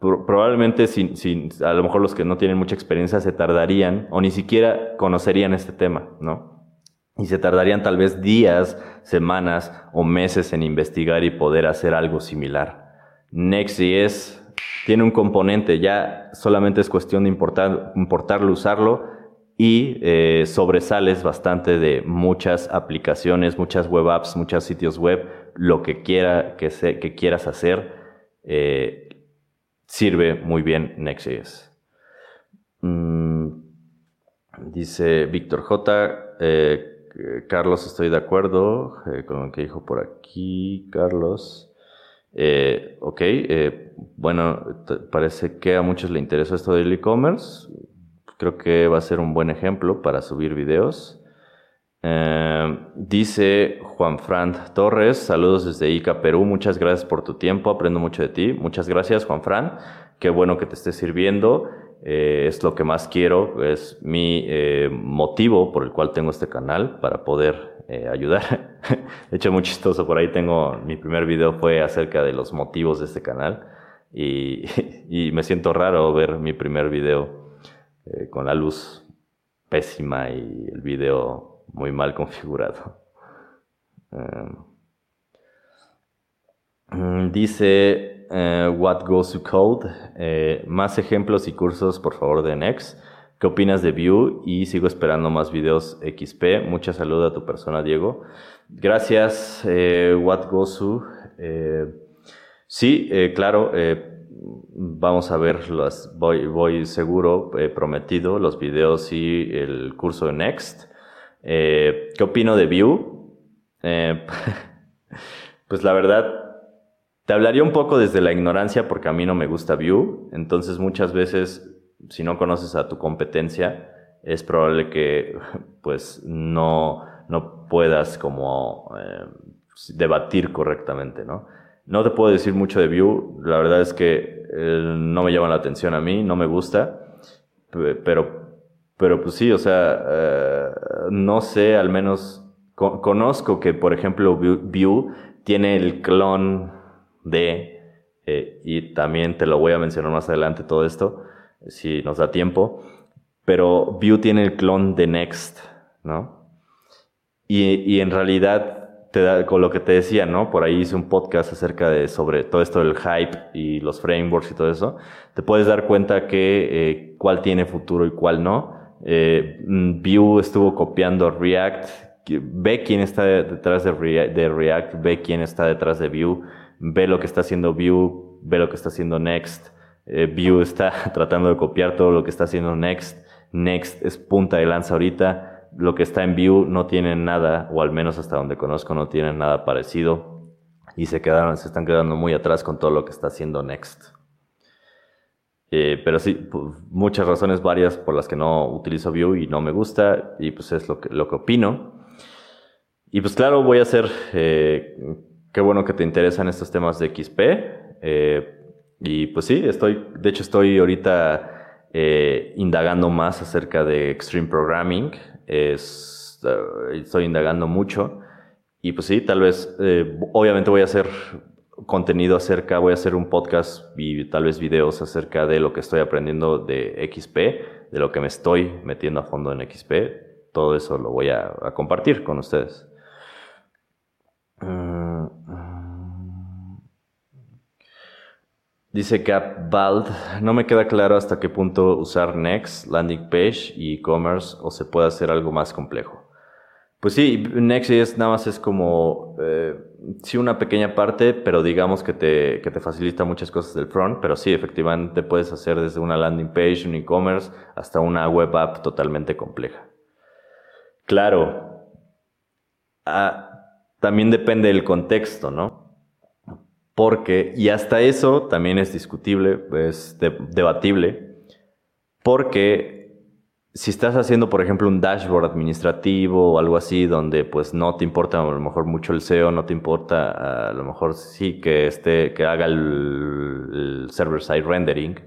A: probablemente sin, sin, a lo mejor los que no tienen mucha experiencia se tardarían o ni siquiera conocerían este tema, ¿no? Y se tardarían tal vez días, semanas o meses en investigar y poder hacer algo similar. Next.js tiene un componente, ya solamente es cuestión de importar, importarlo, usarlo y eh, sobresales bastante de muchas aplicaciones, muchas web apps, muchos sitios web, lo que, quiera que, que quieras hacer, eh, sirve muy bien Next.js. Mm, dice Víctor J. Eh, Carlos, estoy de acuerdo eh, con lo que dijo por aquí. Carlos. Eh, ok, eh, bueno, parece que a muchos le interesa esto del e-commerce. Creo que va a ser un buen ejemplo para subir videos. Eh, dice Juan Fran Torres, saludos desde Ica, Perú, muchas gracias por tu tiempo, aprendo mucho de ti. Muchas gracias, Juan Fran, qué bueno que te esté sirviendo. Eh, es lo que más quiero, es mi eh, motivo por el cual tengo este canal para poder ayudar. de hecho, muy chistoso, por ahí tengo, mi primer video fue acerca de los motivos de este canal y, me siento raro ver mi primer video con la luz pésima y el video muy mal configurado. Em, dice eh, What Goes to Code. Eh, más ejemplos y cursos, por favor, de Next. ¿Qué opinas de Vue? Y sigo esperando más videos XP. Mucha salud a tu persona, Diego. Gracias, eh, What Goes to. sí, claro vamos a ver voy, voy seguro, prometido, los videos y el curso de Next. Eh, ¿Qué opino de Vue? Eh, pues la verdad, te hablaría un poco desde la ignorancia porque a mí no me gusta Vue. Entonces muchas veces, si no conoces a tu competencia, es probable que pues no, no puedas como eh, debatir correctamente, ¿no? No te puedo decir mucho de Vue, la verdad es que no me llama la atención a mí, no me gusta, pero pero pues sí, o sea, eh, no sé, al menos conozco que, por ejemplo, Vue tiene el clon de, eh, y también te lo voy a mencionar más adelante todo esto, si nos da tiempo, pero Vue tiene el clon de Next, ¿no? Y, y en realidad te da, con lo que te decía, ¿no? Por ahí hice un podcast acerca de sobre todo esto del hype y los frameworks y todo eso. Te puedes dar cuenta que eh, cuál tiene futuro y cuál no. Eh, Vue estuvo copiando React, ve quién está detrás de, React, ve quién está detrás de Vue, ve lo que está haciendo Vue, ve lo que está haciendo Next. Eh, Vue está tratando de copiar todo lo que está haciendo Next. Next es punta de lanza ahorita. Lo que está en Vue no tiene nada, o al menos hasta donde conozco, no tiene nada parecido. Y se quedaron, se están quedando muy atrás con todo lo que está haciendo Next. Eh, pero sí, muchas razones varias por las que no utilizo Vue y no me gusta, y pues es lo que, lo que opino. Y pues claro, voy a hacer, eh, qué bueno que te interesan estos temas de XP. Eh, y pues sí, estoy, de hecho estoy ahorita indagando más acerca de Extreme Programming. Es, estoy indagando mucho. Y pues sí, tal vez, obviamente voy a hacer contenido acerca, voy a hacer un podcast y tal vez videos acerca de lo que estoy aprendiendo de XP, de lo que me estoy metiendo a fondo en XP. Todo eso lo voy a, compartir con ustedes. Mm, dice Bald, no me queda claro hasta qué punto usar Next, Landing Page y e-commerce o se puede hacer algo más complejo. Pues sí, Next.js nada más es como, eh, sí, una pequeña parte, pero digamos que te, que te facilita muchas cosas del front, pero sí, efectivamente puedes hacer desde una landing page, un e-commerce, hasta una web app totalmente compleja. Claro, ah, también depende del contexto, ¿no? Porque, y hasta eso también es discutible, es debatible, porque si estás haciendo, por ejemplo, un dashboard administrativo o algo así, donde pues no te importa a lo mejor mucho el SEO, no te importa a lo mejor sí que esté, que haga el, server-side rendering,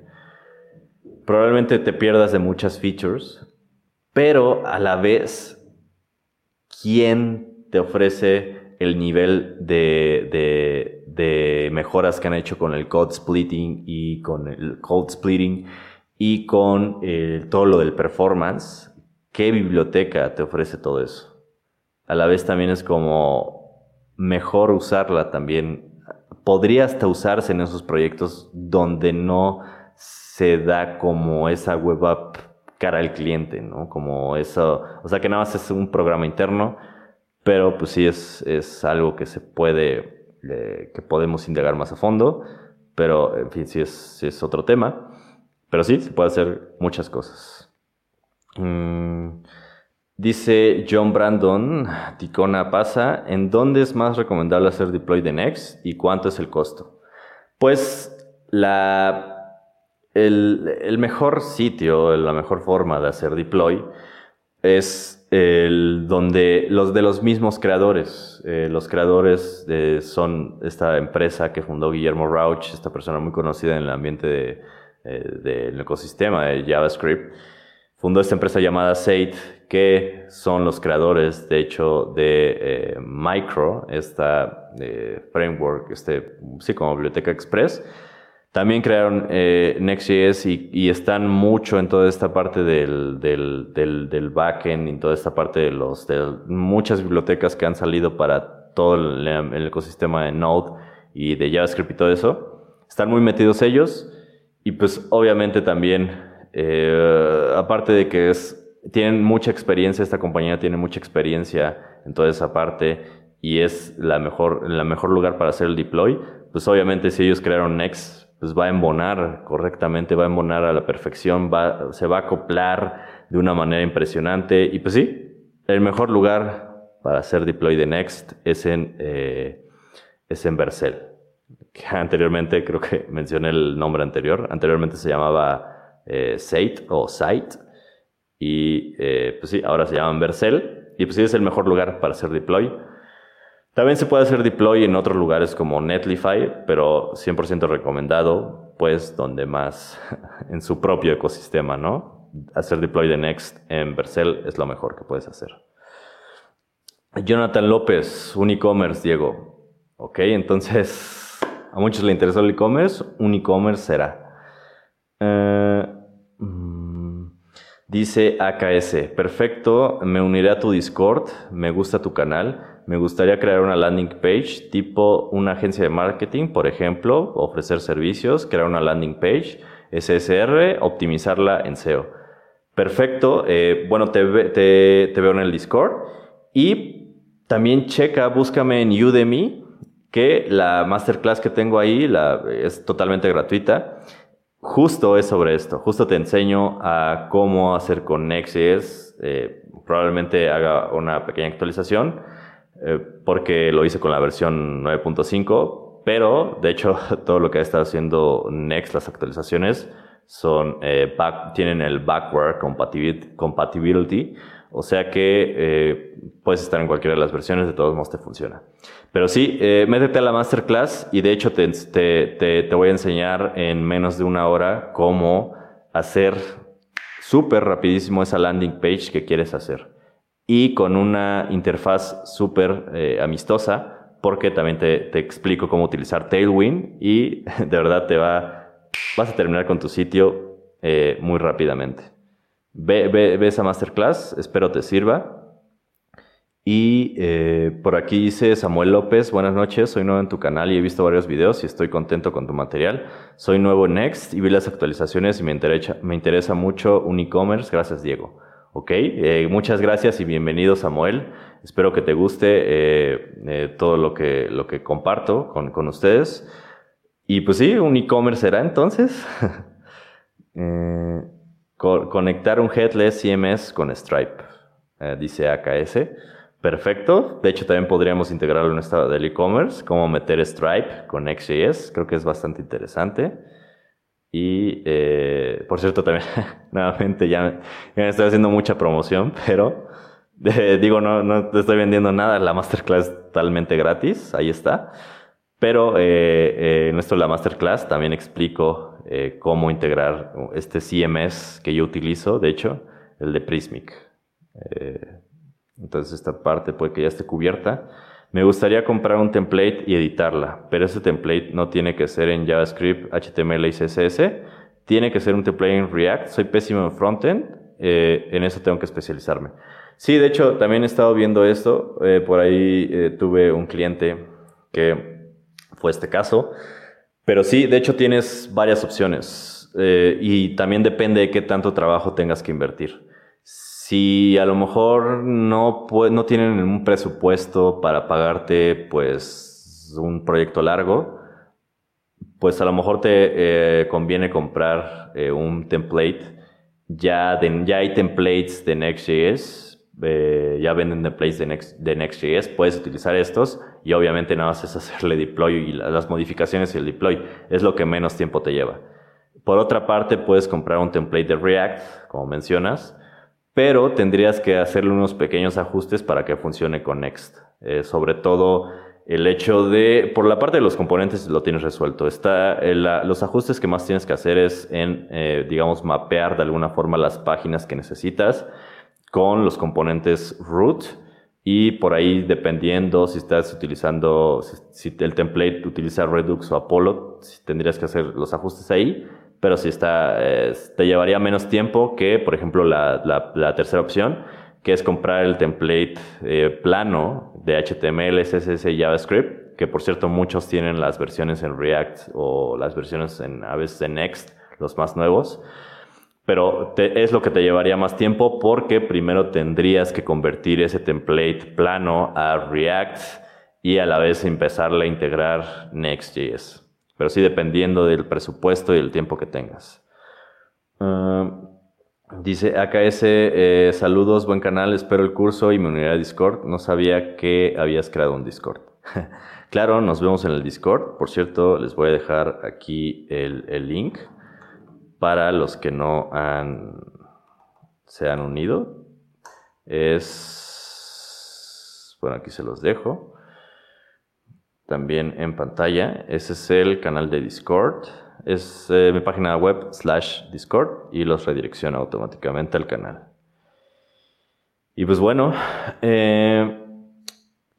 A: probablemente te pierdas de muchas features, pero a la vez, ¿quién te ofrece el nivel de, de, de mejoras que han hecho con el code splitting y con el code splitting? y con eh, todo lo del performance, ¿qué biblioteca te ofrece todo eso? A la vez también es como mejor usarla también. Podría hasta usarse en esos proyectos donde no se da como esa web app cara al cliente, ¿no? Como eso, o sea que nada más es un programa interno, pero pues sí es, es algo que se puede, que podemos indagar más a fondo, pero en fin, sí es otro tema. Pero sí, se puede hacer muchas cosas. Mm, Dice John Brandon, Ticona pasa, ¿en dónde es más recomendable hacer deploy de Next y cuánto es el costo? Pues la, el, mejor sitio, la mejor forma de hacer deploy es el donde los de los mismos creadores. Eh, los creadores son esta empresa que fundó Guillermo Rauch, esta persona muy conocida en el ambiente eh, del ecosistema de JavaScript. Fundó esta empresa llamada Sate, que son los creadores, de hecho, de eh, Micro, esta framework, este, sí, como Biblioteca Express también crearon eh, Next.js y, están mucho en toda esta parte del, del, del, backend y toda esta parte de los de muchas bibliotecas que han salido para todo el, ecosistema de Node y de JavaScript y todo eso. Están muy metidos ellos y pues obviamente también, eh, aparte de que es, tienen mucha experiencia, esta compañía tiene mucha experiencia en toda esa parte y es la mejor, la mejor lugar para hacer el deploy, pues obviamente si ellos crearon Next, pues va a embonar correctamente, va a embonar a la perfección, va, se va a acoplar de una manera impresionante. Y pues sí, el mejor lugar para hacer deploy de Next es en, eh, es en Vercel. Que anteriormente, creo que mencioné el nombre anterior, anteriormente se llamaba eh, Sate o Site. Y eh, pues sí, ahora se llaman Vercel. Y pues sí, es el mejor lugar para hacer deploy. También se puede hacer deploy en otros lugares como Netlify, pero 100% recomendado, pues donde más en su propio ecosistema, ¿no? Hacer deploy de Next en Vercel es lo mejor que puedes hacer. Jonathan López, un Diego. Ok, entonces a muchos le interesó el e-commerce, un será. Eh, mm, dice AKS, perfecto, me uniré a tu Discord, me gusta tu canal me gustaría crear una landing page tipo una agencia de marketing, por ejemplo, ofrecer servicios, crear una landing page, SSR, optimizarla en SEO. Perfecto, eh, bueno, te, te, veo en el Discord y también checa, búscame en Udemy, que la masterclass que tengo ahí es totalmente gratuita. Justo es sobre esto, justo te enseño a cómo hacer con Next.js, eh, probablemente haga una pequeña actualización eh, porque lo hice con la versión 9.5, pero de hecho todo lo que ha estado haciendo Next, las actualizaciones, son, eh, tienen el backward compatibility, o sea que eh, puedes estar en cualquiera de las versiones, de todos modos te funciona. Pero sí, métete a la masterclass y de hecho te, te, te voy a enseñar en menos de una hora cómo hacer súper rapidísimo esa landing page que quieres hacer y con una interfaz súper eh, amistosa, porque también te, explico cómo utilizar Tailwind y de verdad te va, vas a terminar con tu sitio eh, muy rápidamente. Ve, ve, esa masterclass, espero te sirva. Y eh, por aquí dice Samuel López, buenas noches, soy nuevo en tu canal y he visto varios videos y estoy contento con tu material. Soy nuevo en Next y vi las actualizaciones y me interesa, me interesa mucho un e-commerce. Gracias, Diego. Ok, eh, muchas gracias y bienvenido Samuel. Espero que te guste eh, eh, todo lo que, lo que comparto con, con ustedes. Y pues sí, un e-commerce será entonces. conectar un headless CMS con Stripe, dice AKS. Perfecto. De hecho, también podríamos integrarlo en esta del e-commerce, como meter Stripe con XJS. Creo que es bastante interesante. Y, eh, por cierto, también, nuevamente, ya, me estoy haciendo mucha promoción, pero eh, digo, no, no te estoy vendiendo nada, la masterclass totalmente gratis, ahí está. Pero eh, en esto de la masterclass también explico eh, cómo integrar este CMS que yo utilizo, de hecho, el de Prismic. entonces esta parte puede que ya esté cubierta. Me gustaría comprar un template y editarla, pero ese template no tiene que ser en JavaScript, HTML y CSS. Tiene que ser un template en React. Soy pésimo en frontend. Eh, en eso tengo que especializarme. Sí, de hecho, también he estado viendo esto. Eh, por ahí eh, tuve un cliente que fue este caso. Pero sí, de hecho, tienes varias opciones. y también depende de qué tanto trabajo tengas que invertir. Si a lo mejor no, tienen un presupuesto para pagarte pues un proyecto largo, pues a lo mejor te eh, conviene comprar eh, un template. Ya, hay templates de Next.js eh, ya venden templates de, de Next.js, puedes utilizar estos y obviamente nada más es hacerle deploy y las modificaciones y el deploy. Es lo que menos tiempo te lleva. Por otra parte, puedes comprar un template de React, como mencionas, pero tendrías que hacerle unos pequeños ajustes para que funcione con Next. Eh, sobre todo el hecho de, por la parte de los componentes lo tienes resuelto. Está, eh, los ajustes que más tienes que hacer es en, eh, digamos, mapear de alguna forma las páginas que necesitas con los componentes root y por ahí dependiendo si estás utilizando, si, el template utiliza Redux o Apollo, tendrías que hacer los ajustes ahí, pero si está, te llevaría menos tiempo que, por ejemplo, la, la tercera opción, que es comprar el template eh, plano de HTML, CSS y JavaScript, que por cierto muchos tienen las versiones en React o las versiones en a veces en Next, los más nuevos. Pero es lo que te llevaría más tiempo porque primero tendrías que convertir ese template plano a React y a la vez empezarle a integrar Next.js. Pero sí dependiendo del presupuesto y el tiempo que tengas. Ah, Dice AKS, eh, saludos, buen canal, espero el curso y me uniré a Discord. No sabía que habías creado un Discord. claro, nos vemos en el Discord. Por cierto, les voy a dejar aquí el, link para los que no han, se han unido. Es, bueno, aquí se los dejo. También en pantalla. Ese es el canal de Discord es eh, mi página web slash Discord y los redirecciona automáticamente al canal. Y pues bueno, eh,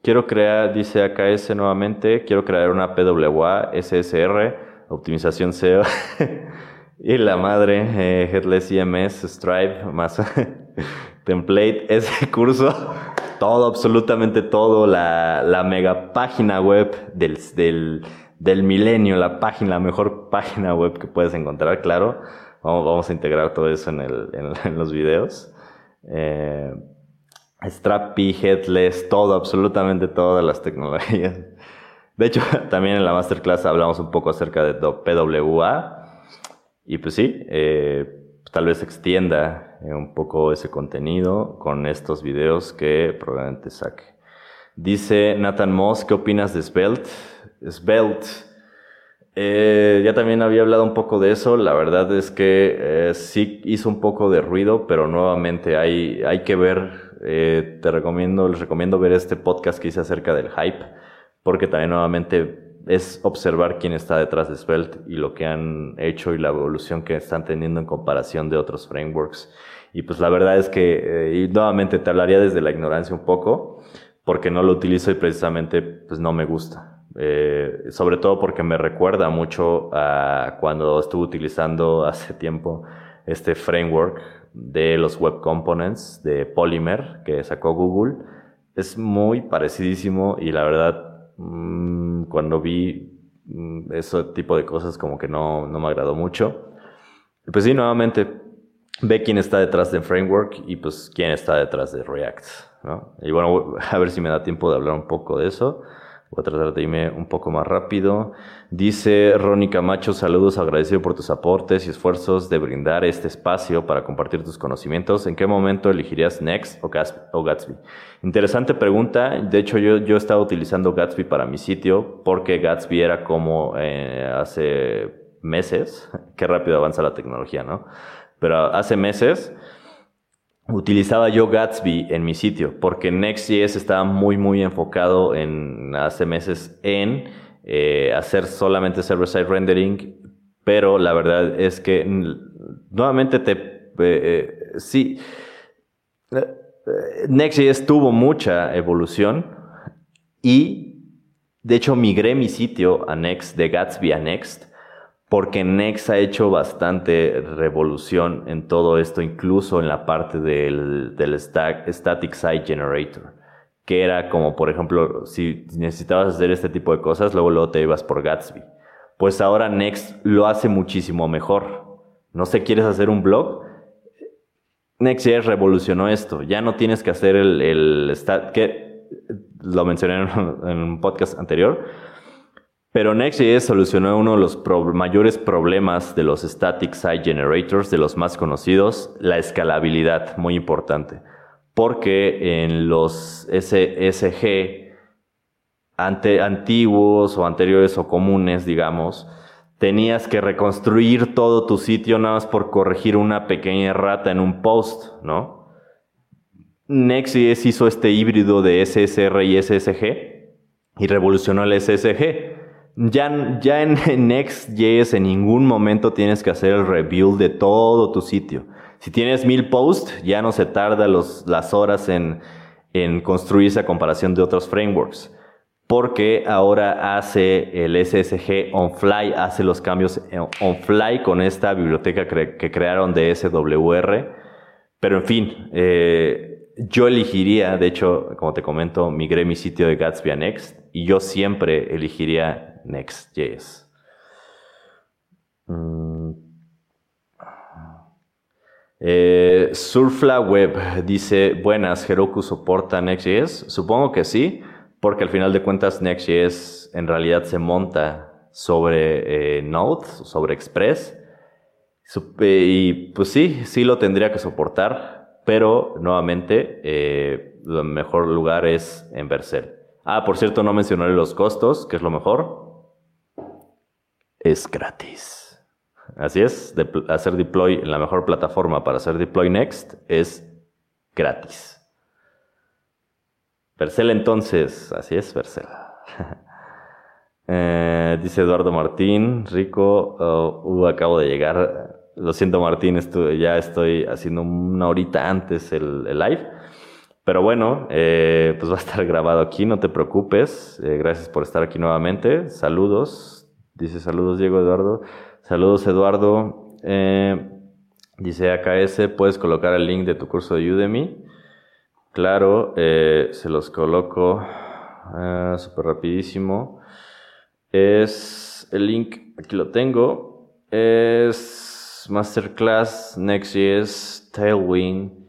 A: quiero crear, dice AKS nuevamente, quiero crear una PWA SSR, optimización SEO y la madre, eh, Headless CMS, Stripe, más template, ese curso, todo, absolutamente todo, la, la mega página web del, del del milenio, la página, la mejor página web que puedes encontrar, claro. Vamos, vamos a integrar todo eso en, el, en, los videos. Eh, Strappy, Headless, todo, absolutamente todas las tecnologías. De hecho, también en la masterclass hablamos un poco acerca de PWA. Y pues sí, eh, tal vez extienda eh, un poco ese contenido con estos videos que probablemente saque. Dice Nathan Moss, ¿qué opinas de Svelte? Svelte. Eh, ya también había hablado un poco de eso. La verdad es que eh, sí hizo un poco de ruido, pero nuevamente hay, hay que ver. Te recomiendo, les recomiendo ver este podcast que hice acerca del hype, porque también nuevamente es observar quién está detrás de Svelte y lo que han hecho y la evolución que están teniendo en comparación de otros frameworks. Y pues la verdad es que, y nuevamente te hablaría desde la ignorancia un poco, porque no lo utilizo y precisamente pues no me gusta. Eh, sobre todo porque me recuerda mucho a cuando estuve utilizando hace tiempo este framework de los web components de Polymer que sacó Google. Es muy parecidísimo y la verdad, mm, cuando vi mm, ese tipo de cosas como que no, no me agradó mucho. Pues sí, nuevamente, ve quién está detrás del framework y pues quién está detrás de React. ¿no? Y bueno, a ver si me da tiempo de hablar un poco de eso. Voy a tratar de irme un poco más rápido. Dice Ronnie Camacho, saludos, agradecido por tus aportes y esfuerzos de brindar este espacio para compartir tus conocimientos. ¿En qué momento elegirías Next o, Gatsby? Interesante pregunta. De hecho, yo, yo estaba utilizando Gatsby para mi sitio porque Gatsby era como eh, hace meses. Qué rápido avanza la tecnología, ¿no? Pero hace meses utilizaba yo Gatsby en mi sitio, porque Next.js estaba muy, muy enfocado en hace meses en eh, hacer solamente server-side rendering, pero la verdad es que nuevamente te... Eh, eh, sí, Next.js tuvo mucha evolución y de hecho migré mi sitio a Next, de Gatsby a Next, porque Next ha hecho bastante revolución en todo esto, incluso en la parte del, Static Site Generator, que era como, por ejemplo, si necesitabas hacer este tipo de cosas, luego, luego te ibas por Gatsby. Pues ahora Next lo hace muchísimo mejor. No sé, ¿quieres hacer un blog? Next.js revolucionó esto. Ya no tienes que hacer el, el que lo mencioné en un podcast anterior pero Next.js solucionó uno de los mayores problemas de los Static Site Generators, de los más conocidos, la escalabilidad, muy importante. Porque en los SSG ante, antiguos o anteriores o comunes, digamos, tenías que reconstruir todo tu sitio nada más por corregir una pequeña errata en un post, ¿no? Next.js hizo este híbrido de SSR y SSG y revolucionó el SSG. Ya, ya en Next.js en ningún momento tienes que hacer el rebuild de todo tu sitio. Si tienes mil posts, ya no se tarda las horas en, construir esa comparación de otros frameworks. Porque ahora hace el SSG on fly, hace los cambios on fly con esta biblioteca que crearon de SWR. Pero en fin, eh, yo elegiría, de hecho, como te comento, migré mi sitio de Gatsby a Next y yo siempre elegiría Next.js. Mm. Eh, Surfla Web dice, buenas, Heroku soporta Next.js. Supongo que sí, porque al final de cuentas Next.js en realidad se monta sobre eh, Node, sobre Express. Y pues sí, sí lo tendría que soportar pero nuevamente eh, el mejor lugar es en Vercel. Ah, por cierto, no mencioné los costos, que es lo mejor. Es gratis. Así es, hacer deploy en la mejor plataforma para hacer deploy next es gratis. Vercel entonces, así es, Vercel. Eh, dice Eduardo Martín, rico, oh, uh, acabo de llegar lo siento, Martín, ya estoy haciendo una horita antes el, live. Pero bueno, eh, pues va a estar grabado aquí, no te preocupes. Eh, gracias por estar aquí nuevamente. Saludos. Dice saludos, Diego Eduardo. Saludos, Eduardo. Eh, dice AKS, puedes colocar el link de tu curso de Udemy. Claro, se los coloco súper rapidísimo. Es el link, aquí lo tengo. Es Masterclass, Next.js, Tailwind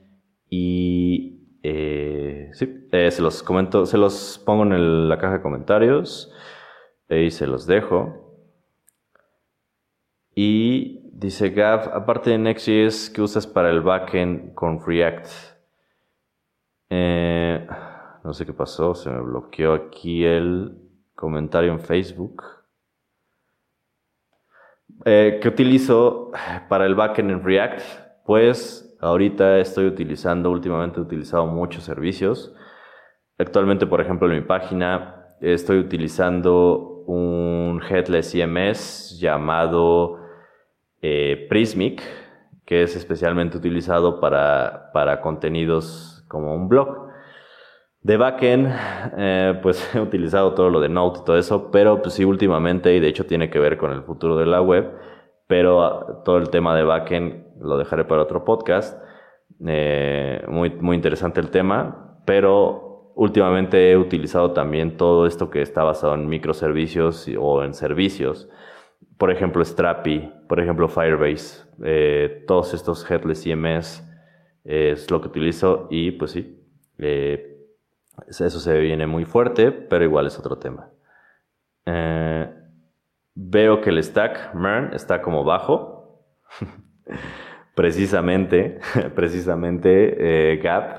A: y eh, sí, eh, se los comento, se los pongo en la caja de comentarios y se los dejo. Y dice Gav, aparte de Next.js, ¿qué usas para el backend con React? Eh, no sé qué pasó, se me bloqueó aquí el comentario en Facebook. Eh, ¿Qué utilizo para el backend en React? Pues ahorita estoy utilizando, últimamente he utilizado muchos servicios. Actualmente, por ejemplo, en mi página estoy utilizando un headless CMS llamado eh, Prismic, que es especialmente utilizado para, para contenidos como un blog. De backend, eh, pues he utilizado todo lo de Node y todo eso, pero pues sí últimamente, y de hecho tiene que ver con el futuro de la web, pero ah, todo el tema de backend lo dejaré para otro podcast. Eh, muy, muy interesante el tema, pero últimamente he utilizado también todo esto que está basado en microservicios o en servicios. Por ejemplo, Strapi, por ejemplo, Firebase, eh, todos estos headless CMS es lo que utilizo y pues sí. Eso se viene muy fuerte, pero igual es otro tema. Eh, veo que el stack MERN está como bajo. precisamente, precisamente, eh, Gap,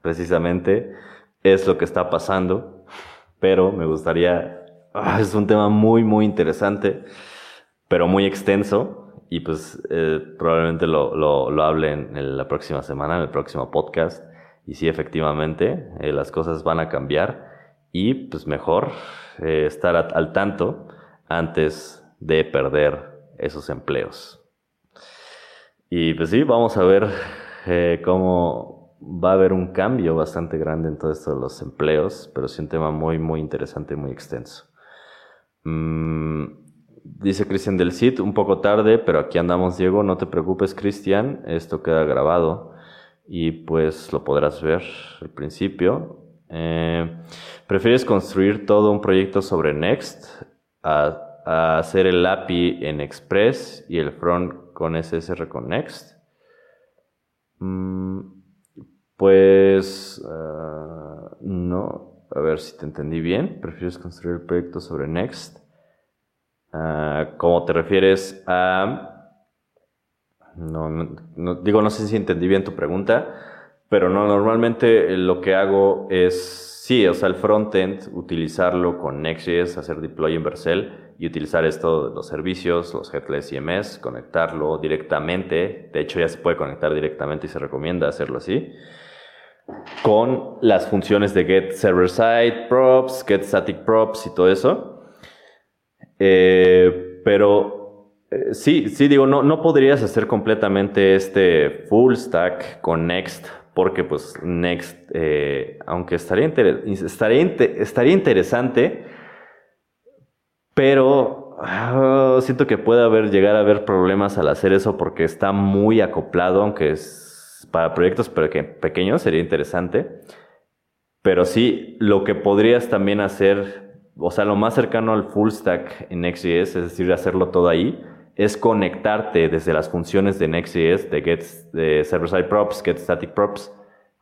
A: precisamente es lo que está pasando. Pero me gustaría, ah, es un tema muy, muy interesante, pero muy extenso. Y pues eh, probablemente lo, lo, hable en la próxima semana, en el próximo podcast. Y sí, efectivamente, eh, las cosas van a cambiar y pues mejor eh, estar al tanto antes de perder esos empleos. Y pues sí, vamos a ver cómo va a haber un cambio bastante grande en todo esto de los empleos, pero sí un tema muy, muy interesante muy extenso. Mm, dice Cristian del CIT, un poco tarde, pero aquí andamos, Diego, no te preocupes, Cristian, esto queda grabado y pues lo podrás ver al principio. Eh, ¿Prefieres construir todo un proyecto sobre Next a, hacer el API en Express y el front con SSR con Next? Mm, pues ah, no, a ver si te entendí bien. ¿Prefieres construir el proyecto sobre Next? Uh, ¿Cómo te refieres a no, no, digo, no sé si entendí bien tu pregunta, Pero no, normalmente lo que hago es, sí, o sea, el frontend, utilizarlo con Next.js, hacer deploy en Vercel y utilizar esto, los servicios, los headless CMS, conectarlo directamente. De hecho, ya se puede conectar directamente y se recomienda hacerlo así con las funciones de get server side props, get static props y todo eso. Eh, pero eh, sí, sí digo, no, no podrías hacer completamente este full stack con Next, porque pues Next, eh, aunque estaría, estaría, estaría, interesante, pero ah, siento que puede haber, llegar a haber problemas al hacer eso porque está muy acoplado, aunque es para proyectos pequeños sería interesante. Pero sí, lo que podrías también hacer, o sea, lo más cercano al full stack en Next.js, es decir, hacerlo todo ahí, es conectarte desde las funciones de Next.js, de get de server-side props, get static props,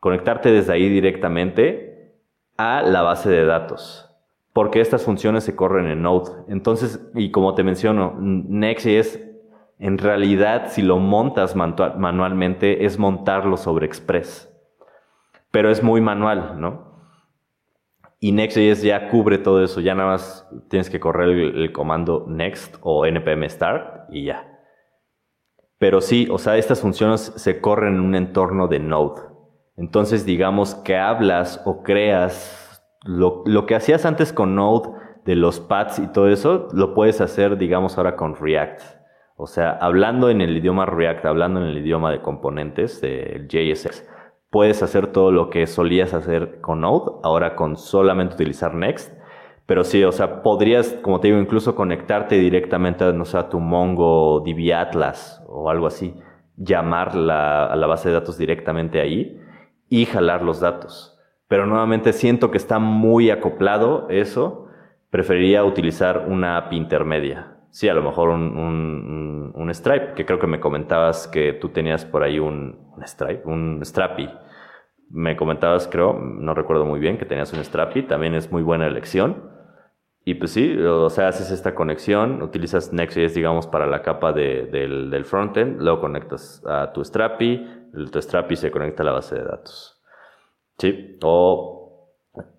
A: conectarte desde ahí directamente a la base de datos. Porque estas funciones se corren en Node. Entonces, y como te menciono, Next.js en realidad, si lo montas manualmente, es montarlo sobre Express. Pero es muy manual, ¿no? Y Next.js ya cubre todo eso. Ya nada más tienes que correr el, comando next o npm start y ya. Pero sí, o sea, estas funciones se corren en un entorno de Node. Entonces, digamos que hablas o creas lo, lo que hacías antes con Node de los paths y todo eso, lo puedes hacer, digamos, ahora con React. O sea, hablando en el idioma React, hablando en el idioma de componentes del JSX, puedes hacer todo lo que solías hacer con Node, ahora con solamente utilizar Next. Pero sí, o sea, podrías, como te digo, incluso conectarte directamente no sé, a tu Mongo DB Atlas o algo así, llamar a la base de datos directamente ahí y jalar los datos. Pero nuevamente siento que está muy acoplado eso. Preferiría utilizar una API intermedia sí, a lo mejor un, un, Stripe, que creo que me comentabas que tú tenías por ahí un, Stripe, un Strapi. Me comentabas, creo, no recuerdo muy bien, que tenías un Strapi, también es muy buena elección. Y pues sí, o sea, haces esta conexión, utilizas Next.js, digamos, para la capa del, del frontend, luego conectas a tu Strapi, tu Strapi se conecta a la base de datos. Sí, o,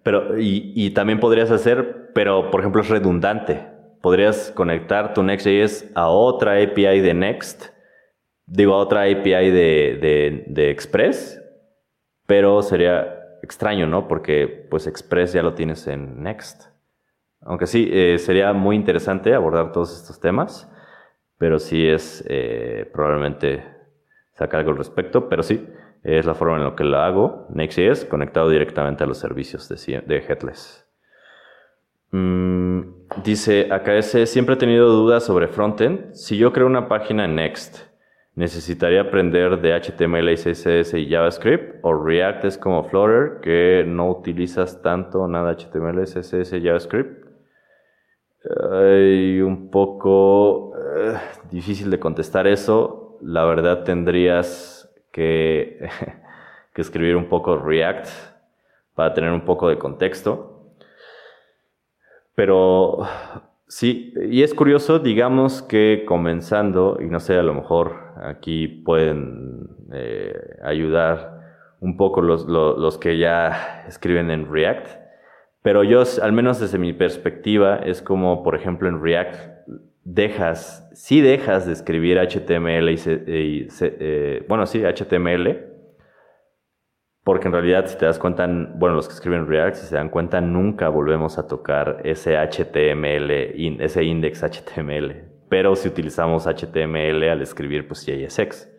A: pero, y, y también podrías hacer, pero por ejemplo es redundante podrías conectar tu Next.js a otra API de Next, digo, a otra API de, Express, pero sería extraño, ¿no? Porque pues Express ya lo tienes en Next. Aunque sí, eh, sería muy interesante abordar todos estos temas, pero sí es eh, probablemente sacar algo al respecto, pero sí, es la forma en la que lo hago. Next.js conectado directamente a los servicios de, de Headless. Mm, dice, AKS, siempre he tenido dudas sobre frontend. Si yo creo una página en Next, ¿necesitaría aprender de HTML, CSS y JavaScript? ¿O React es como Flutter, que no utilizas tanto nada HTML, CSS y JavaScript? Hay un poco eh, difícil de contestar eso. La verdad tendrías que, que escribir un poco React para tener un poco de contexto. Pero sí, y es curioso, digamos que comenzando, y no sé, a lo mejor aquí pueden eh, ayudar un poco los, los, que ya escriben en React, pero yo, al menos desde mi perspectiva, es como, por ejemplo, en React, dejas, sí dejas de escribir HTML y, eh, bueno, sí, HTML, porque en realidad, si te das cuenta, bueno, los que escriben React, si se dan cuenta, nunca volvemos a tocar ese HTML, ese index HTML. Pero si utilizamos HTML al escribir, pues JSX.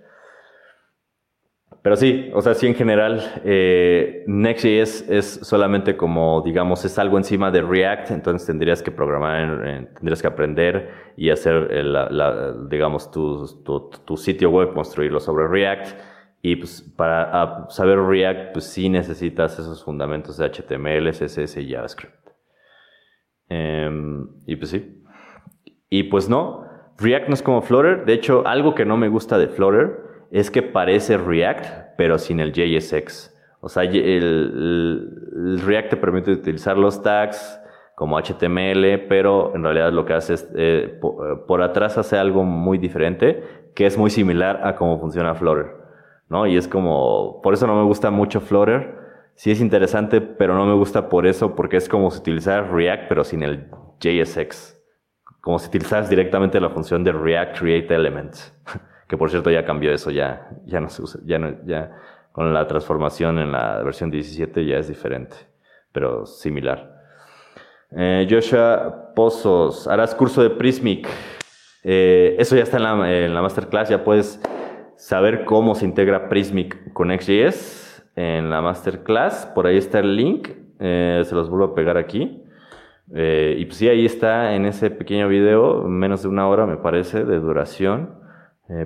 A: Pero sí, o sea, sí en general, eh, Next.js es solamente como, digamos, es algo encima de React, entonces tendrías que programar, tendrías que aprender y hacer, digamos, tu, tu sitio web, construirlo sobre React y pues para saber React, pues sí necesitas esos fundamentos de HTML, CSS y JavaScript. Em, y pues sí. Y pues no, React no es como Flutter. De hecho, algo que no me gusta de Flutter es que parece React, pero sin el JSX. O sea, el, React te permite utilizar los tags como HTML, pero en realidad lo que hace es, eh, por, por, atrás hace algo muy diferente, que es muy similar a cómo funciona Flutter. ¿No? Y es como, por eso no me gusta mucho Flutter. Sí es interesante, pero no me gusta por eso, porque es como si utilizaras React, pero sin el JSX. Como si utilizaras directamente la función de React Create Elements. que por cierto ya cambió eso, ya, ya no se usa, ya ya con la transformación en la versión 17 ya es diferente, pero similar. Eh, Joshua Pozos, harás curso de Prismic. Eh, eso ya está en la, en la, masterclass, ya puedes saber cómo se integra Prismic con XJS en la masterclass. Por ahí está el link, eh, se los vuelvo a pegar aquí. y pues sí, ahí está en ese pequeño video, menos de una hora me parece de duración.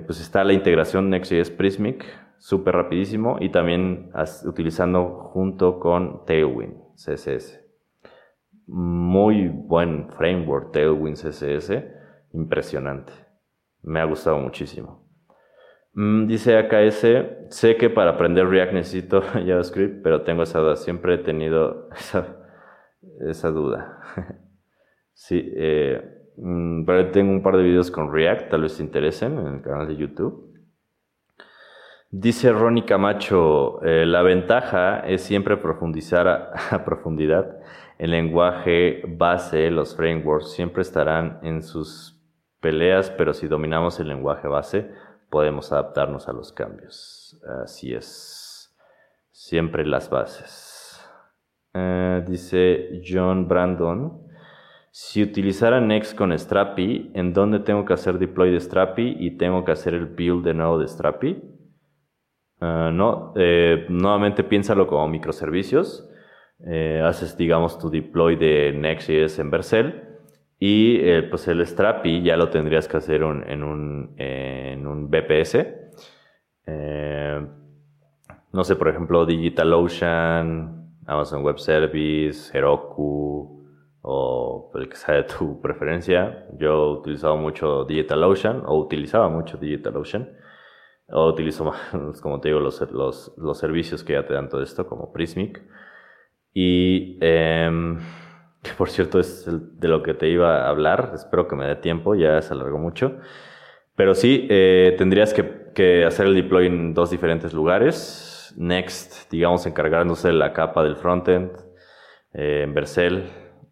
A: pues está la integración Next.js Prismic, súper rapidísimo y también utilizando junto con Tailwind CSS. Muy buen framework Tailwind CSS, impresionante. Me ha gustado muchísimo. Mm, dice AKS, sé que para aprender React necesito JavaScript, pero tengo esa duda. Siempre he tenido esa, duda. sí, eh, mm, pero tengo un par de videos con React, tal vez te interesen en el canal de YouTube. Dice Ronnie Camacho, eh, la ventaja es siempre profundizar a profundidad el lenguaje base, los frameworks, siempre estarán en sus peleas, pero si dominamos el lenguaje base, podemos adaptarnos a los cambios. Así es. Siempre las bases. Eh, dice John Brandon. Si utilizara Next con Strapi, ¿en dónde tengo que hacer deploy de Strapi y tengo que hacer el build de nuevo de Strapi? Eh, no, eh, nuevamente piénsalo como microservicios. Haces, digamos, tu deploy de Next.js en Vercel y eh, pues el Strapi ya lo tendrías que hacer en, un, en un BPS. Eh, no sé, por ejemplo, DigitalOcean, Amazon Web Service, Heroku o el que sea de tu preferencia. Yo he utilizado mucho DigitalOcean o utilizaba mucho DigitalOcean. O utilizo más, como te digo, los, los, los servicios que ya te dan todo esto, como Prismic. Y em, por cierto es de lo que te iba a hablar, espero que me dé tiempo, ya se alargó mucho. Pero sí, eh, tendrías que, hacer el deploy en dos diferentes lugares. Next, digamos, encargándose de la capa del frontend, eh, en Vercel,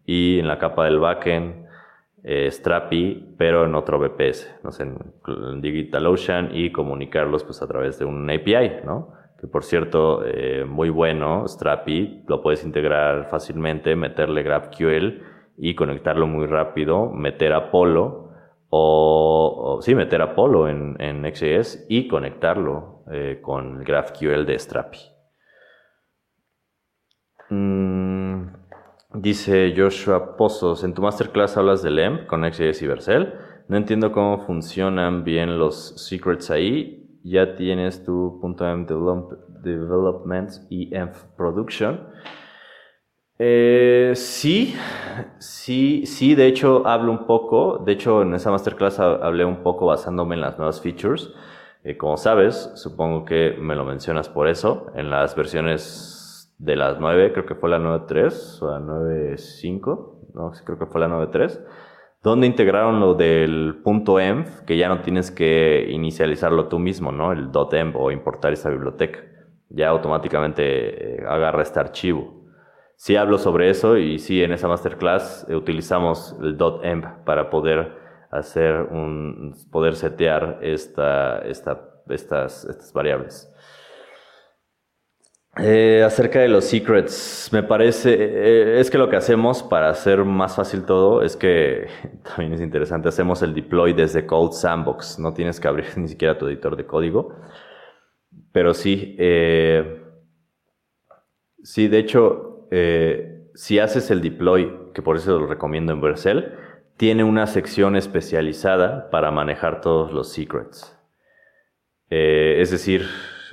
A: y en la capa del backend, eh, Strapi, pero en otro VPS, no sé, en DigitalOcean, y comunicarlos pues a través de un API, ¿no? Por cierto, eh, muy bueno, Strapi, lo puedes integrar fácilmente, meterle GraphQL y conectarlo muy rápido, meter Apollo o, sí, meter Apollo en, en XJS y conectarlo eh, con el GraphQL de Strapi. Mm, dice Joshua Pozos, en tu masterclass hablas de LEMP con XJS y Vercel. No entiendo cómo funcionan bien los secrets ahí ya tienes tu .env development y production. Eh, sí, sí, sí, de hecho hablo un poco, de hecho en esa masterclass hablé un poco basándome en las nuevas features. Eh, como sabes, supongo que me lo mencionas por eso, en las versiones de las 9, creo que fue la 9.3 o la 9.5, no, creo que fue la 9.3 donde integraron lo del punto .env, que ya no tienes que inicializarlo tú mismo, ¿no? El .env o importar esa biblioteca. Ya automáticamente eh, agarra este archivo. Sí hablo sobre eso y sí en esa masterclass eh, utilizamos el .env para poder hacer un, poder setear esta, esta, estas, estas variables. Eh, acerca de los secrets, me parece, eh, es que lo que hacemos para hacer más fácil todo es que, también es interesante, hacemos el deploy desde Code Sandbox, no tienes que abrir ni siquiera tu editor de código, pero sí, eh, sí, de hecho, si haces el deploy, que por eso lo recomiendo en Vercel, tiene una sección especializada para manejar todos los secrets. es decir,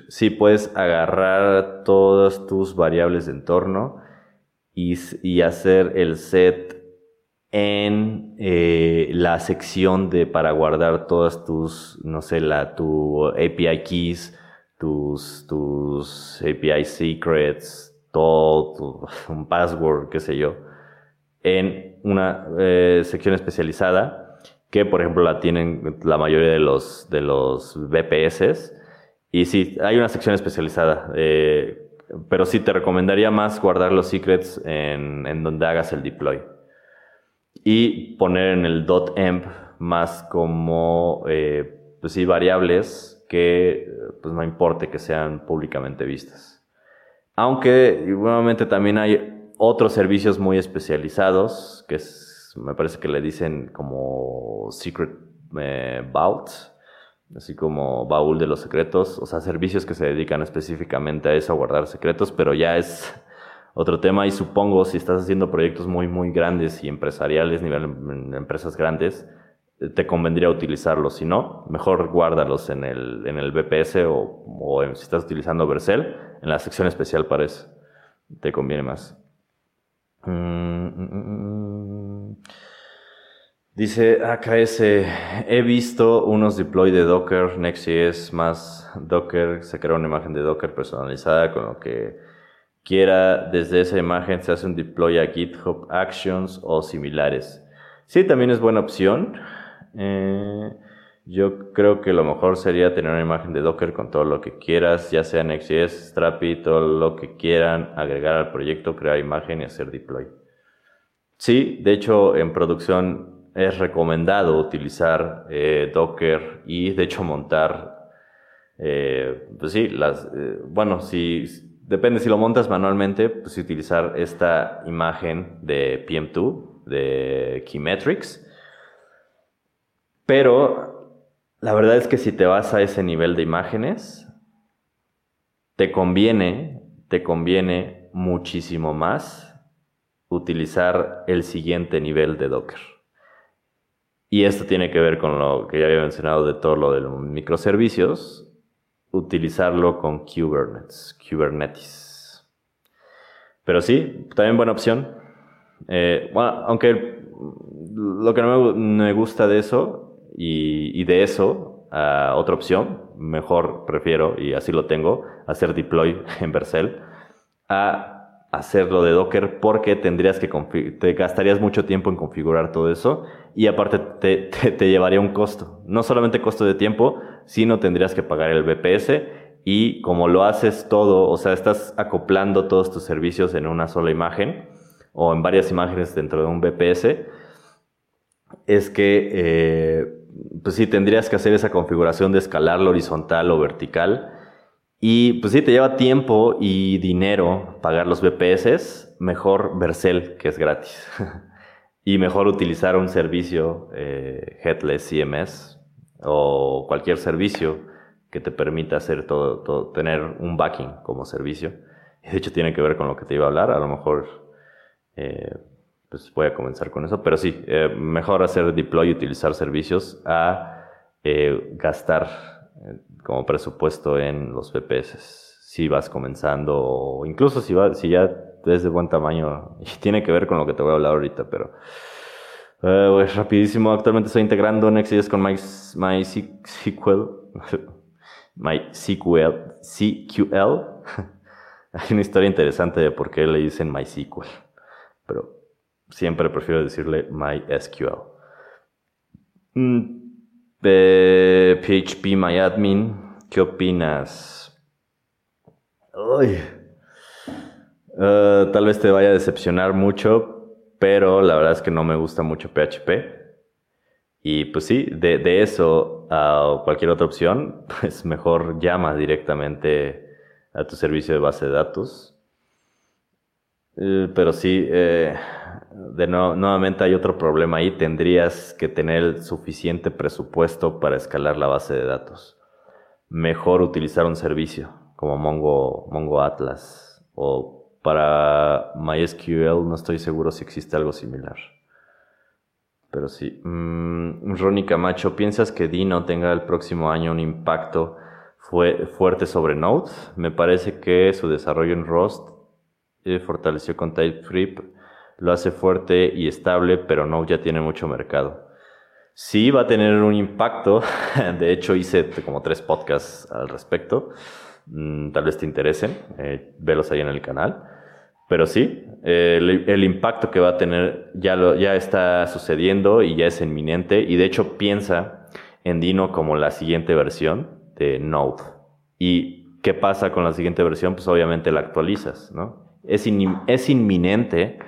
A: sí puedes agarrar todas tus variables de entorno y, hacer el set en eh, la sección de para guardar todas tus, no sé, la, tu API keys, tus, tus API secrets, todo, un password, qué sé yo, en una eh, sección especializada que, por ejemplo, la tienen la mayoría de los, de los Y sí, hay una sección especializada, eh, pero sí te recomendaría más guardar los secrets en, en donde hagas el deploy. Y poner en el .emp más como, eh, pues sí, variables que pues no importe que sean públicamente vistas. Aunque, igualmente, también hay otros servicios muy especializados, que me parece que le dicen como Secret eh, Vault, así como baúl de los secretos, o sea, servicios que se dedican específicamente a eso, a guardar secretos, pero ya es otro tema y supongo si estás haciendo proyectos muy, muy grandes y empresariales, nivel empresas grandes, te convendría utilizarlos. Si no, mejor guárdalos en el, en el BPS o, o si estás utilizando Vercel, en la sección especial para eso. Te conviene más. Mm, mm, mm, Dice AKS, he visto unos deploy de Docker, Next.js más Docker, se crea una imagen de Docker personalizada con lo que quiera. Desde esa imagen se hace un deploy a GitHub Actions o similares. Sí, también es buena opción. Eh, yo creo que lo mejor sería tener una imagen de Docker con todo lo que quieras, ya sea Next.js, Strapi, todo lo que quieran, agregar al proyecto, crear imagen y hacer deploy. Sí, de hecho en producción es recomendado utilizar eh, Docker y de hecho montar, eh, pues sí, eh, bueno, si depende si lo montas manualmente, pues utilizar esta imagen de PM2, de Keymetrics. Pero la verdad es que si te vas a ese nivel de imágenes, te conviene, te conviene muchísimo más utilizar el siguiente nivel de Docker. Y esto tiene que ver con lo que ya había mencionado de todo lo de los microservicios, utilizarlo con Kubernetes, Kubernetes. Pero sí, también buena opción. Eh, bueno, aunque lo que no me, gusta de eso y, de eso a otra opción, mejor prefiero, y así lo tengo, hacer deploy en Vercel, a hacerlo de Docker porque tendrías que te gastarías mucho tiempo en configurar todo eso y aparte te, te, llevaría un costo. No solamente costo de tiempo, sino tendrías que pagar el VPS y como lo haces todo, o sea, estás acoplando todos tus servicios en una sola imagen o en varias imágenes dentro de un VPS, es que, eh, pues sí, tendrías que hacer esa configuración de escalarlo horizontal o vertical y pues sí, te lleva tiempo y dinero pagar los VPS, mejor Vercel, que es gratis. y mejor utilizar un servicio eh, Headless CMS o cualquier servicio que te permita hacer todo, tener un backing como servicio. Y de hecho tiene que ver con lo que te iba a hablar, a lo mejor eh, pues voy a comenzar con eso, pero sí, eh, mejor hacer deploy y utilizar servicios a gastar como presupuesto en los VPS. Si vas comenzando o incluso si, va, si ya es de buen tamaño y tiene que ver con lo que te voy a hablar ahorita, pero uh, rapidísimo. Actualmente estoy integrando Next.js con MySQL. MySQL. CQL. Hay una historia interesante de por qué le dicen MySQL, pero siempre prefiero decirle MySQL. Mm, de PHP MyAdmin, ¿qué opinas? Uy. Eh, tal vez te vaya a decepcionar mucho, pero la verdad es que no me gusta mucho PHP. Y pues sí, de, eso a cualquier otra opción, pues mejor llama directamente a tu servicio de base de datos. Eh, pero sí, eh, de nuevamente hay otro problema ahí. Tendrías que tener suficiente presupuesto para escalar la base de datos. Mejor utilizar un servicio como Mongo, Mongo Atlas o para MySQL no estoy seguro si existe algo similar. Pero sí. Mm, Ronnie Camacho, ¿piensas que Dino tenga el próximo año un impacto fuerte sobre Node? Me parece que su desarrollo en Rust eh, fortaleció con TypeScript lo hace fuerte y estable, pero no ya tiene mucho mercado. Sí va a tener un impacto, de hecho hice como tres podcasts al respecto, mm, tal vez te interesen, eh, velos ahí en el canal, pero sí, el, impacto que va a tener ya, lo, ya está sucediendo y ya es inminente y de hecho piensa en Dino como la siguiente versión de Node ¿Y qué pasa con la siguiente versión? Pues obviamente la actualizas, ¿no? Es, es inminente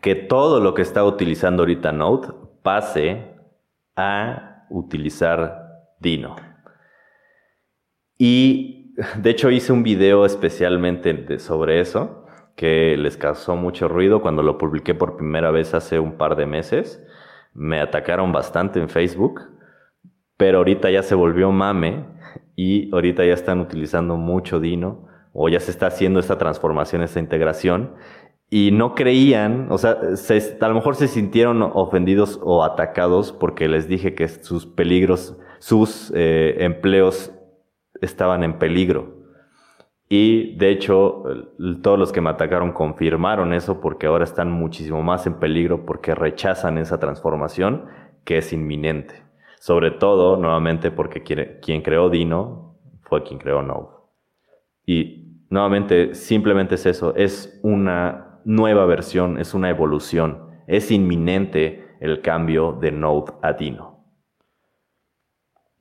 A: que todo lo que está utilizando ahorita Node pase a utilizar Dino. Y de hecho hice un video especialmente sobre eso, que les causó mucho ruido cuando lo publiqué por primera vez hace un par de meses. Me atacaron bastante en Facebook, pero ahorita ya se volvió mame y ahorita ya están utilizando mucho Dino o ya se está haciendo esta transformación, esta integración y no creían, o sea, a lo mejor se sintieron ofendidos o atacados porque les dije que sus peligros, sus eh, empleos estaban en peligro. Y de hecho, todos los que me atacaron confirmaron eso porque ahora están muchísimo más en peligro porque rechazan esa transformación que es inminente. Sobre todo, nuevamente, porque quien creó Dino fue quien creó Node. Y nuevamente, simplemente es eso, es una nueva versión, es una evolución. Es inminente el cambio de Node a Dino.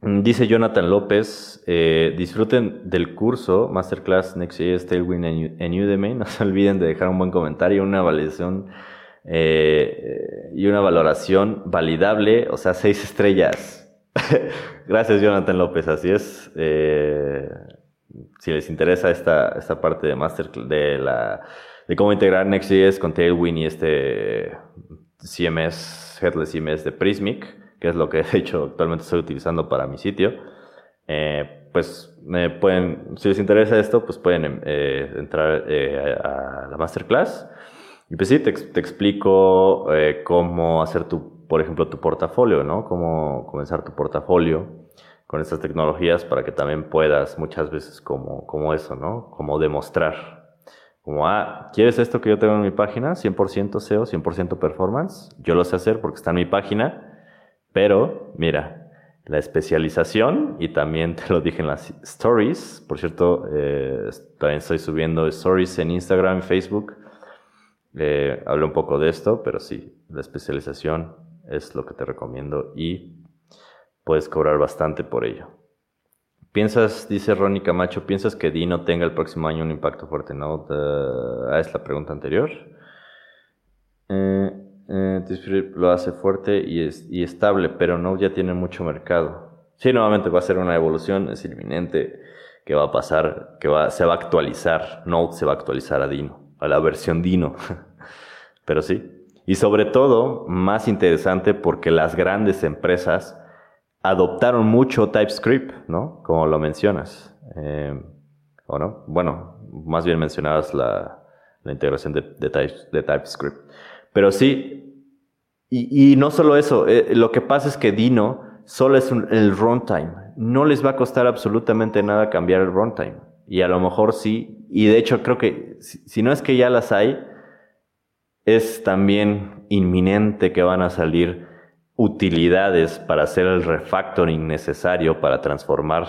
A: Mm, dice Jonathan López, eh, disfruten del curso Masterclass Next.js Tailwind en Udemy. No se olviden de dejar un buen comentario, una validación eh, y una valoración validable, o sea, seis estrellas. Gracias Jonathan López, así es. Eh, si les interesa esta, esta parte de Masterclass, de la de cómo integrar Next.js con Tailwind y este CMS, Headless CMS de Prismic, que es lo que de hecho actualmente estoy utilizando para mi sitio. Eh, pues me pueden, si les interesa esto, pues pueden eh, entrar eh, a la masterclass. Y pues sí, te, te explico cómo hacer tu, por ejemplo, tu portafolio, ¿no? Cómo comenzar tu portafolio con estas tecnologías para que también puedas muchas veces como, como eso, ¿no? Como demostrar como, ah, ¿quieres esto que yo tengo en mi página? 100% SEO, 100% performance. Yo lo sé hacer porque está en mi página. Pero, mira, la especialización, y también te lo dije en las stories. Por cierto, eh, también estoy subiendo stories en Instagram, Facebook. Eh, hablo un poco de esto, pero sí, la especialización es lo que te recomiendo y puedes cobrar bastante por ello. ¿Piensas, dice Ronnie Camacho, ¿piensas que Dino tenga el próximo año un impacto fuerte? ¿No? ah, es la pregunta anterior. Eh, eh lo hace fuerte y, es, y estable, pero no ya tiene mucho mercado. Sí, nuevamente va a ser una evolución, es inminente que va a pasar, que va, se va a actualizar, Node se va a actualizar a Dino, a la versión Dino. pero sí. Y sobre todo, más interesante porque las grandes empresas adoptaron mucho TypeScript, ¿no? Como lo mencionas. Eh, ¿O no? Bueno, más bien mencionabas la, integración de, TypeScript. Pero sí, y, no solo eso, eh, lo que pasa es que Dino solo es el runtime. No les va a costar absolutamente nada cambiar el runtime. Y a lo mejor sí, y de hecho creo que si no es que ya las hay, es también inminente que van a salir utilidades para hacer el refactoring necesario para transformar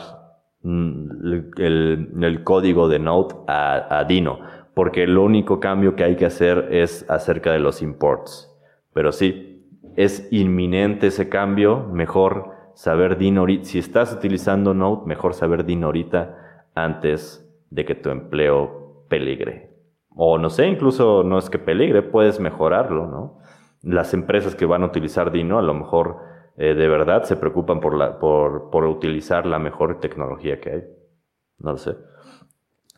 A: mm, el, código de Node a, Dino, porque lo único cambio que hay que hacer es acerca de los imports. Pero sí, es inminente ese cambio, mejor saber Dino ahorita. Si estás utilizando Node, mejor saber Dino ahorita antes de que tu empleo peligre. O no sé, incluso no es que peligre, puedes mejorarlo, ¿no? las empresas que van a utilizar Dino a lo mejor eh, de verdad se preocupan por, la, por, por, utilizar la mejor tecnología que hay. No lo sé.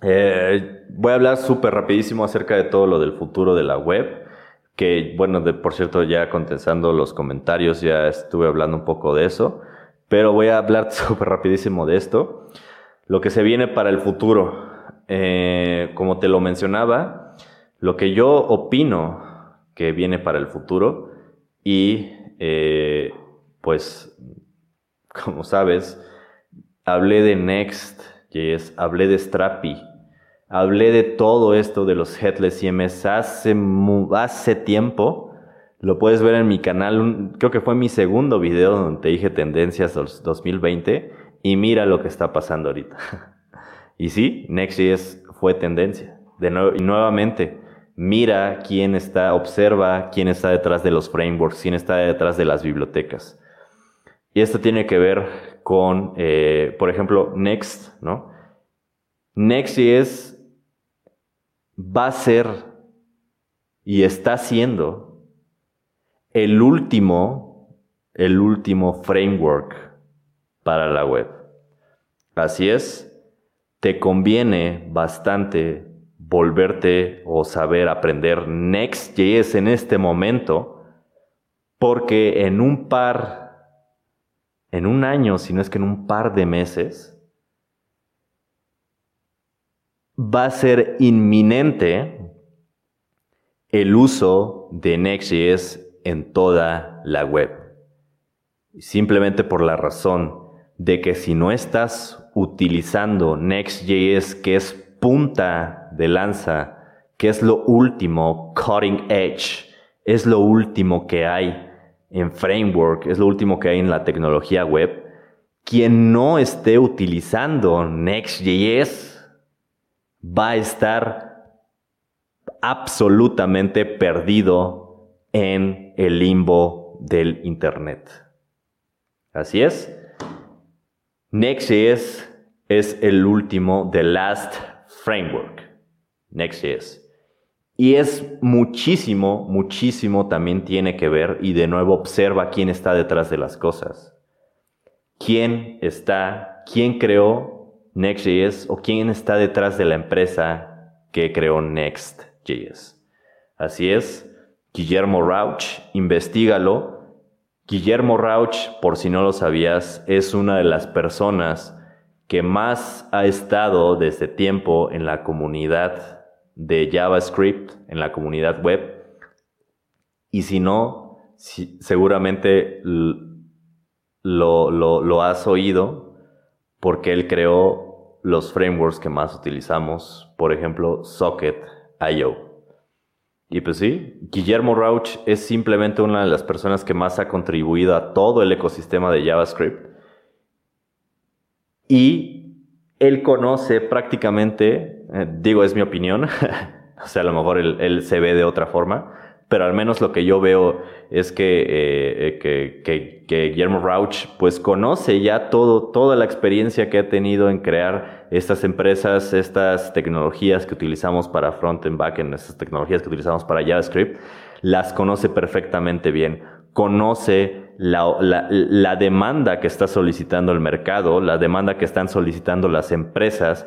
A: Eh, voy a hablar súper rapidísimo acerca de todo lo del futuro de la web. Que, bueno, de, por cierto, ya contestando los comentarios, ya estuve hablando un poco de eso. Pero voy a hablar súper rapidísimo de esto. Lo que se viene para el futuro. Eh, como te lo mencionaba, lo que yo opino que viene para el futuro y eh, pues como sabes hablé de Next.js, hablé de Strapi, hablé de todo esto de los headless CMS hace, hace tiempo. Lo puedes ver en mi canal, creo que fue mi segundo video donde te dije tendencias 2020 y mira lo que está pasando ahorita. y sí, Next.js fue tendencia. De nuevo, y nuevamente, mira quién está, observa quién está detrás de los frameworks, quién está detrás de las bibliotecas. Y esto tiene que ver con, eh, por ejemplo, Next, ¿no? Next.js va a ser y está siendo el último, el último framework para la web. Así es, te conviene bastante volverte o saber aprender Next.js en este momento, porque en un par, en un año, si no es que en un par de meses, va a ser inminente el uso de Next.js en toda la web. Simplemente por la razón de que si no estás utilizando Next.js, que es punta de lanza, que es lo último, cutting edge, es lo último que hay en framework, es lo último que hay en la tecnología web, quien no esté utilizando Next.js va a estar absolutamente perdido en el limbo del Internet. Así es. Next.js es el último, the last framework. Next.js. Y es muchísimo, muchísimo también tiene que ver, y de nuevo observa quién está detrás de las cosas. ¿Quién está, quién creó Next.js o quién está detrás de la empresa que creó Next.js. Así es, Guillermo Rauch, investigalo. Guillermo Rauch, por si no lo sabías, es una de las personas que más ha estado desde tiempo en la comunidad de JavaScript, en la comunidad web. Y si no, seguramente lo, lo has oído porque él creó los frameworks que más utilizamos, por ejemplo, Socket.io. Y pues sí, Guillermo Rauch es simplemente una de las personas que más ha contribuido a todo el ecosistema de JavaScript. Y él conoce prácticamente, eh, digo, es mi opinión, o sea, a lo mejor él se ve de otra forma, pero al menos lo que yo veo es que, eh, eh, que, Guillermo Rauch pues conoce ya todo, toda la experiencia que ha tenido en crear estas empresas, estas tecnologías que utilizamos para front-end, back-end, estas tecnologías que utilizamos para JavaScript, las conoce perfectamente bien. Conoce la, la demanda que está solicitando el mercado, la demanda que están solicitando las empresas,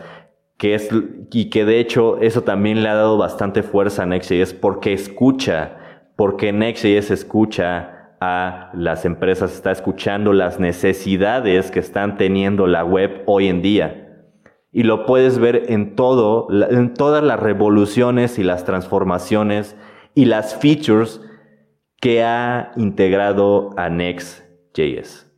A: que es, y que de hecho eso también le ha dado bastante fuerza a Next.js porque escucha, porque Next.js escucha a las empresas, está escuchando las necesidades que están teniendo la web hoy en día. Y lo puedes ver en todo, en todas las revoluciones y las transformaciones y las features que ha integrado a Next.js.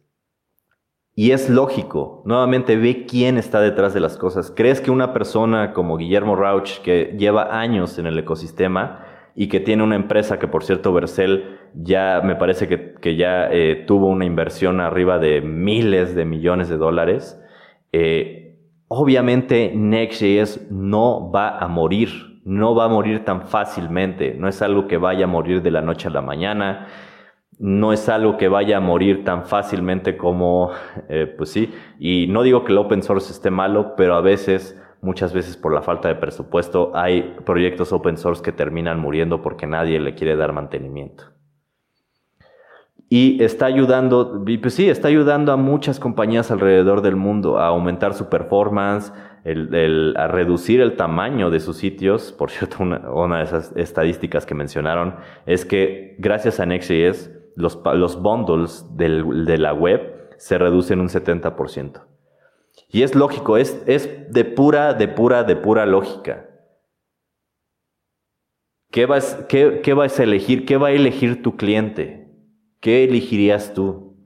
A: Y es lógico, nuevamente ve quién está detrás de las cosas. ¿Crees que una persona como Guillermo Rauch, que lleva años en el ecosistema y que tiene una empresa que, por cierto, Vercel ya me parece que, ya eh, tuvo una inversión arriba de miles de millones de dólares, eh, obviamente Next.js no va a morir, no va a morir tan fácilmente, no es algo que vaya a morir de la noche a la mañana no es algo que vaya a morir tan fácilmente como, eh, pues sí, y no digo que el open source esté malo, pero a veces, muchas veces por la falta de presupuesto, hay proyectos open source que terminan muriendo porque nadie le quiere dar mantenimiento. Y está ayudando, pues sí, está ayudando a muchas compañías alrededor del mundo a aumentar su performance, a reducir el tamaño de sus sitios. Por cierto, una, una, de esas estadísticas que mencionaron es que gracias a Next.js los, los bundles de la web se reducen un 70%. Y es lógico, es, es de pura, de pura, de pura lógica. ¿Qué vas, qué, qué vas a elegir? ¿Qué va a elegir tu cliente? ¿Qué elegirías tú?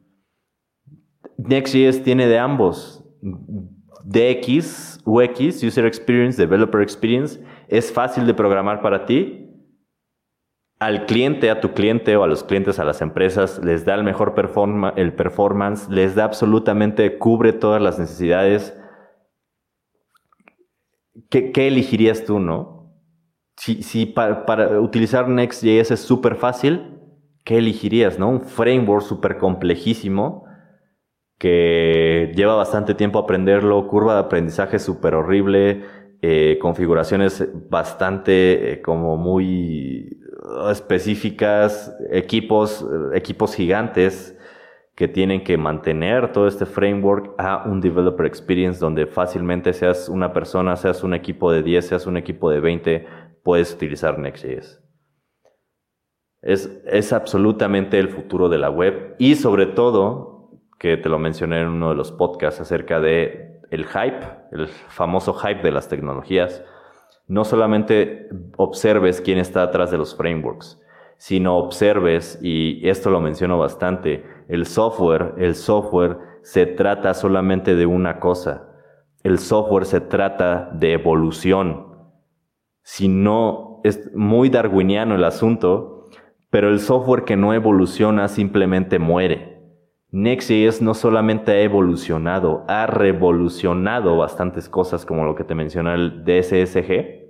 A: Next.js tiene de ambos. DX, UX, User Experience, Developer Experience, es fácil de programar para ti al cliente, a tu cliente o a los clientes, a las empresas, les da el mejor el performance, les da absolutamente, cubre todas las necesidades. ¿Qué, elegirías tú, no? Si, para, utilizar Next.js es súper fácil, ¿qué elegirías, no? Un framework súper complejísimo, que lleva bastante tiempo aprenderlo, curva de aprendizaje súper horrible, eh, configuraciones bastante eh, como muy específicas, equipos, equipos gigantes que tienen que mantener todo este framework a un developer experience donde fácilmente seas una persona, seas un equipo de 10, seas un equipo de 20, puedes utilizar Next.js. Es, es absolutamente el futuro de la web y sobre todo, que te lo mencioné en uno de los podcasts acerca de el hype, el famoso hype de las tecnologías, no solamente observes quién está atrás de los frameworks, sino observes, y esto lo menciono bastante, el software, el software se trata solamente de una cosa. El software se trata de evolución. Si no, es muy darwiniano el asunto, pero el software que no evoluciona simplemente muere. Next.js no solamente ha evolucionado, ha revolucionado bastantes cosas como lo que te mencioné el DSSG,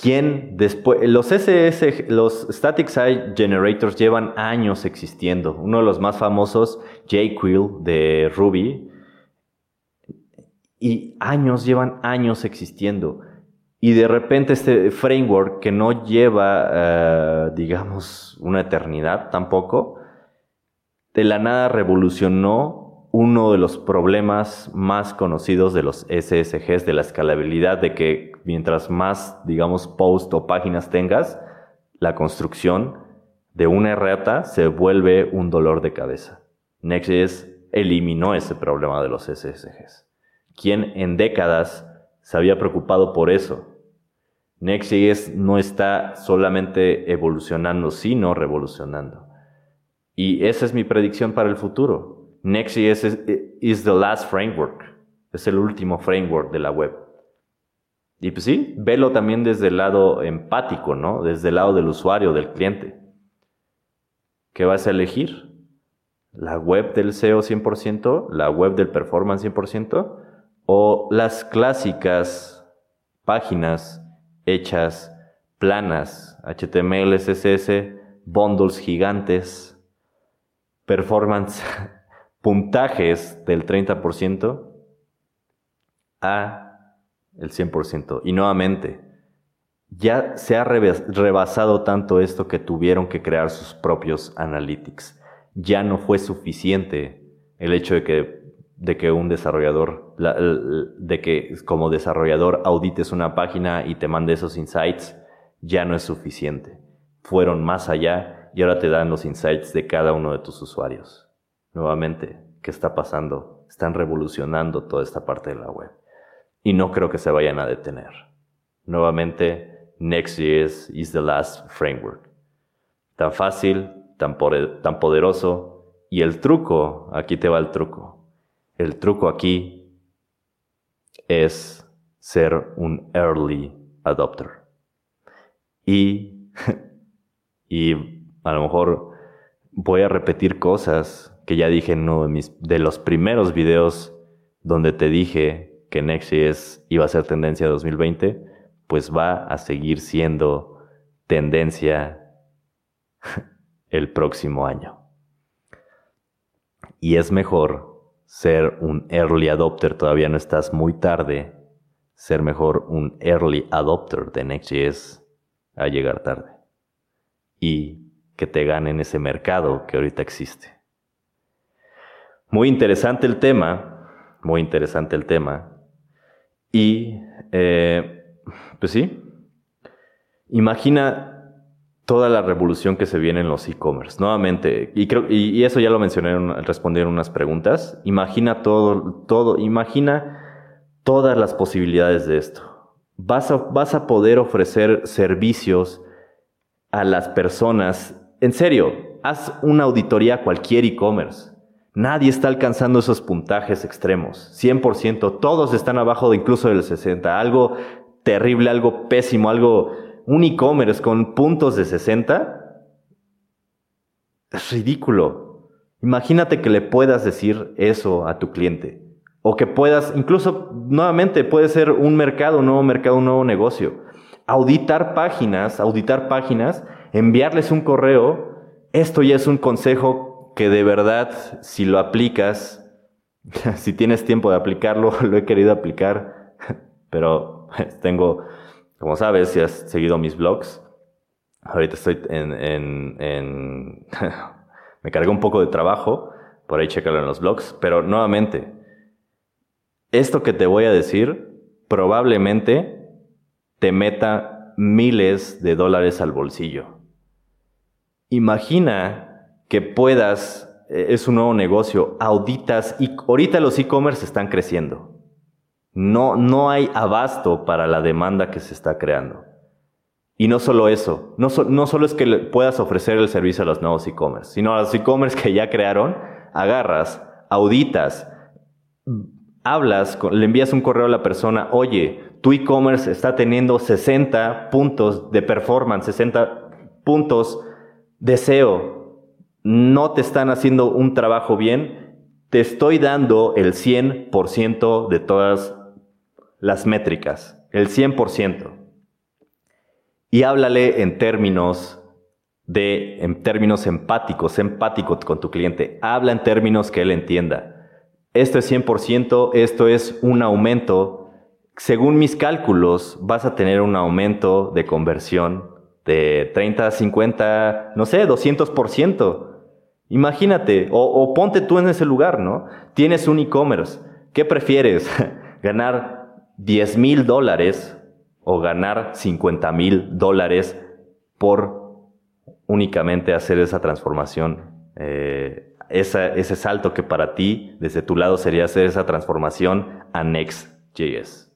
A: ¿Quién después, los SS, los Static Site Generators llevan años existiendo. Uno de los más famosos, jQuil de Ruby, y años, llevan años existiendo. Y de repente este framework que no lleva, eh, digamos, una eternidad tampoco, de la nada revolucionó uno de los problemas más conocidos de los SSGs, de la escalabilidad, de que mientras más, digamos, post o páginas tengas, la construcción de una errata se vuelve un dolor de cabeza. Next.js eliminó ese problema de los SSGs. Quien en décadas se había preocupado por eso. Next.js no está solamente evolucionando, sino revolucionando. Y esa es mi predicción para el futuro. Next.js is, the last framework. Es el último framework de la web. Y pues sí, velo también desde el lado empático, ¿no? Desde el lado del usuario, del cliente. ¿Qué vas a elegir? ¿La web del SEO 100%? ¿La web del performance 100%? ¿O las clásicas páginas hechas planas, HTML, CSS, bundles gigantes, performance, puntajes del 30%? A el 100%. Y nuevamente, ya se ha rebasado tanto esto que tuvieron que crear sus propios analytics. Ya no fue suficiente el hecho de que, de que un desarrollador, de que como desarrollador audites una página y te mande esos insights, ya no es suficiente. Fueron más allá y ahora te dan los insights de cada uno de tus usuarios. Nuevamente, ¿qué está pasando? Están revolucionando toda esta parte de la web y no creo que se vayan a detener. Nuevamente, Next.js is the last framework. Tan fácil, tan, tan poderoso. Y el truco, aquí te va el truco. El truco aquí es ser un early adopter. Y, y a lo mejor voy a repetir cosas que ya dije en uno de, mis, de los primeros videos donde te dije que Next.js iba a ser tendencia 2020, pues va a seguir siendo tendencia el próximo año. Y es mejor ser un early adopter, todavía no estás muy tarde, ser mejor un early adopter de Next.js a llegar tarde. Y que te ganen ese mercado que ahorita existe. Muy interesante el tema, muy interesante el tema. Y, eh, pues sí, imagina toda la revolución que se viene en los e-commerce. Nuevamente, y, creo, y, eso ya lo mencioné al responder unas preguntas, imagina todo, todo, imagina todas las posibilidades de esto. Vas a, vas a poder ofrecer servicios a las personas. En serio, haz una auditoría a cualquier e-commerce. Nadie está alcanzando esos puntajes extremos, 100%, todos están abajo de incluso del 60, algo terrible, algo pésimo, algo, un e-commerce con puntos de 60, es ridículo. Imagínate que le puedas decir eso a tu cliente, o que puedas, incluso nuevamente puede ser un mercado, un nuevo mercado, un nuevo negocio. Auditar páginas, auditar páginas, enviarles un correo, esto ya es un consejo que de verdad, si lo aplicas, si tienes tiempo de aplicarlo, lo he querido aplicar, pero tengo, como sabes, si has seguido mis blogs, ahorita estoy en, en, me cargué un poco de trabajo, por ahí chécalo en los blogs, pero nuevamente, esto que te voy a decir probablemente te meta miles de dólares al bolsillo. Imagina que puedas, eh, es un nuevo negocio, auditas y ahorita los e-commerce están creciendo. No, no hay abasto para la demanda que se está creando. Y no solo eso, no, no solo es que puedas ofrecer el servicio a los nuevos e-commerce, sino a los e-commerce que ya crearon, agarras, auditas, hablas, le envías un correo a la persona, oye, tu e-commerce está teniendo 60 puntos de performance, 60 puntos de SEO, no te están haciendo un trabajo bien, te estoy dando el 100% de todas las métricas, el 100%. Y háblale en términos de, en términos empáticos, empático con tu cliente. Habla en términos que él entienda esto es 100%, esto es un aumento. Según mis cálculos, vas a tener un aumento de conversión de 30, 50, no sé, 200%. Imagínate, o, ponte tú en ese lugar, ¿no? Tienes un e-commerce. ¿Qué prefieres? ¿Ganar 10 mil dólares o ganar 50 mil dólares por únicamente hacer esa transformación eh, ese salto que para ti, desde tu lado, sería hacer esa transformación a Next.js.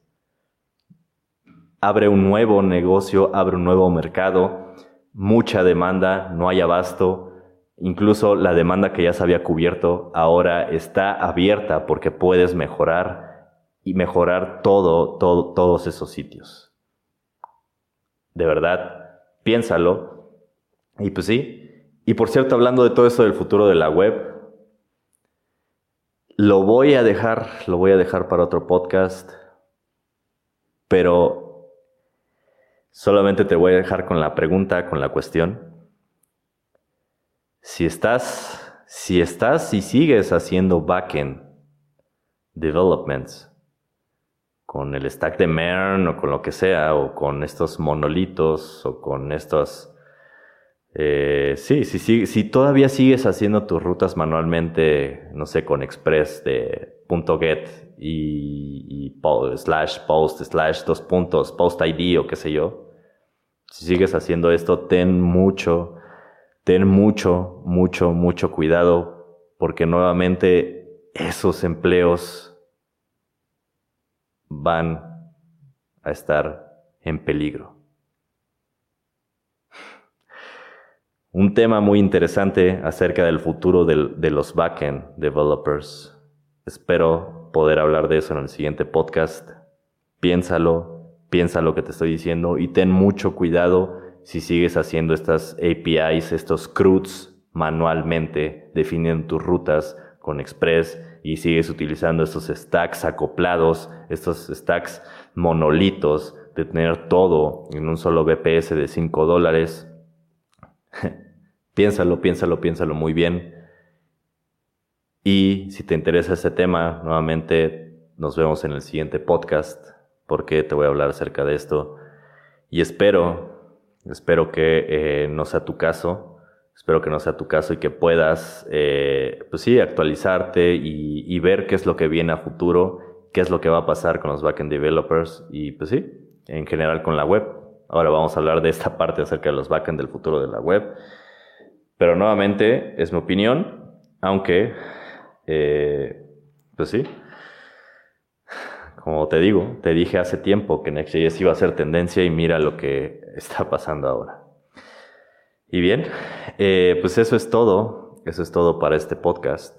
A: Abre un nuevo negocio, abre un nuevo mercado, mucha demanda, no hay abasto. Incluso la demanda que ya se había cubierto ahora está abierta porque puedes mejorar y mejorar todo, todo, todos esos sitios. De verdad, piénsalo. Y pues sí, y por cierto, hablando de todo eso del futuro de la web, lo voy a dejar, lo voy a dejar para otro podcast, pero solamente te voy a dejar con la pregunta, con la cuestión. Si estás, si estás y sigues haciendo backend developments con el stack de MERN o con lo que sea, o con estos monolitos o con estos eh, sí, si todavía sigues haciendo tus rutas manualmente, no sé, con Express de punto .get y, slash post slash dos puntos, post ID o qué sé yo, si sigues haciendo esto, ten mucho, ten mucho, mucho, mucho cuidado porque nuevamente esos empleos van a estar en peligro. un tema muy interesante acerca del futuro de los backend developers. Espero poder hablar de eso en el siguiente podcast. Piénsalo, piensa lo que te estoy diciendo y ten mucho cuidado si sigues haciendo estas APIs, estos CRUDs manualmente, definiendo tus rutas con Express y sigues utilizando estos stacks acoplados, estos stacks monolitos de tener todo en un solo BPS de 5 dólares. Piénsalo, piénsalo, piénsalo muy bien. Y si te interesa ese tema, nuevamente nos vemos en el siguiente podcast porque te voy a hablar acerca de esto. Y espero, espero que eh, no sea tu caso, espero que no sea tu caso y que puedas, eh, pues sí, actualizarte y, y, ver qué es lo que viene a futuro, qué es lo que va a pasar con los backend developers y pues sí, en general con la web. Ahora vamos a hablar de esta parte acerca de los backend del futuro de la web. Pero nuevamente es mi opinión, aunque, eh, pues sí, como te digo, te dije hace tiempo que Next.js iba a ser tendencia y mira lo que está pasando ahora. Y bien, eh, pues eso es todo, eso es todo para este podcast.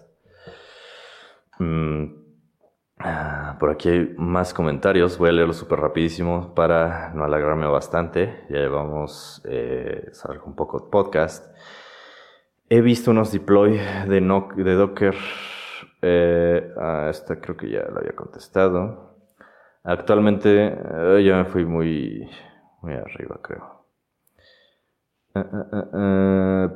A: Mm, ah, por aquí hay más comentarios, voy a leerlo súper rapidísimo para no alargarme bastante, ya llevamos eh, un poco de podcast. He visto unos deploy de, Docker. Eh, a esta creo que ya lo había contestado. Actualmente eh, ya me fui muy, muy arriba, creo.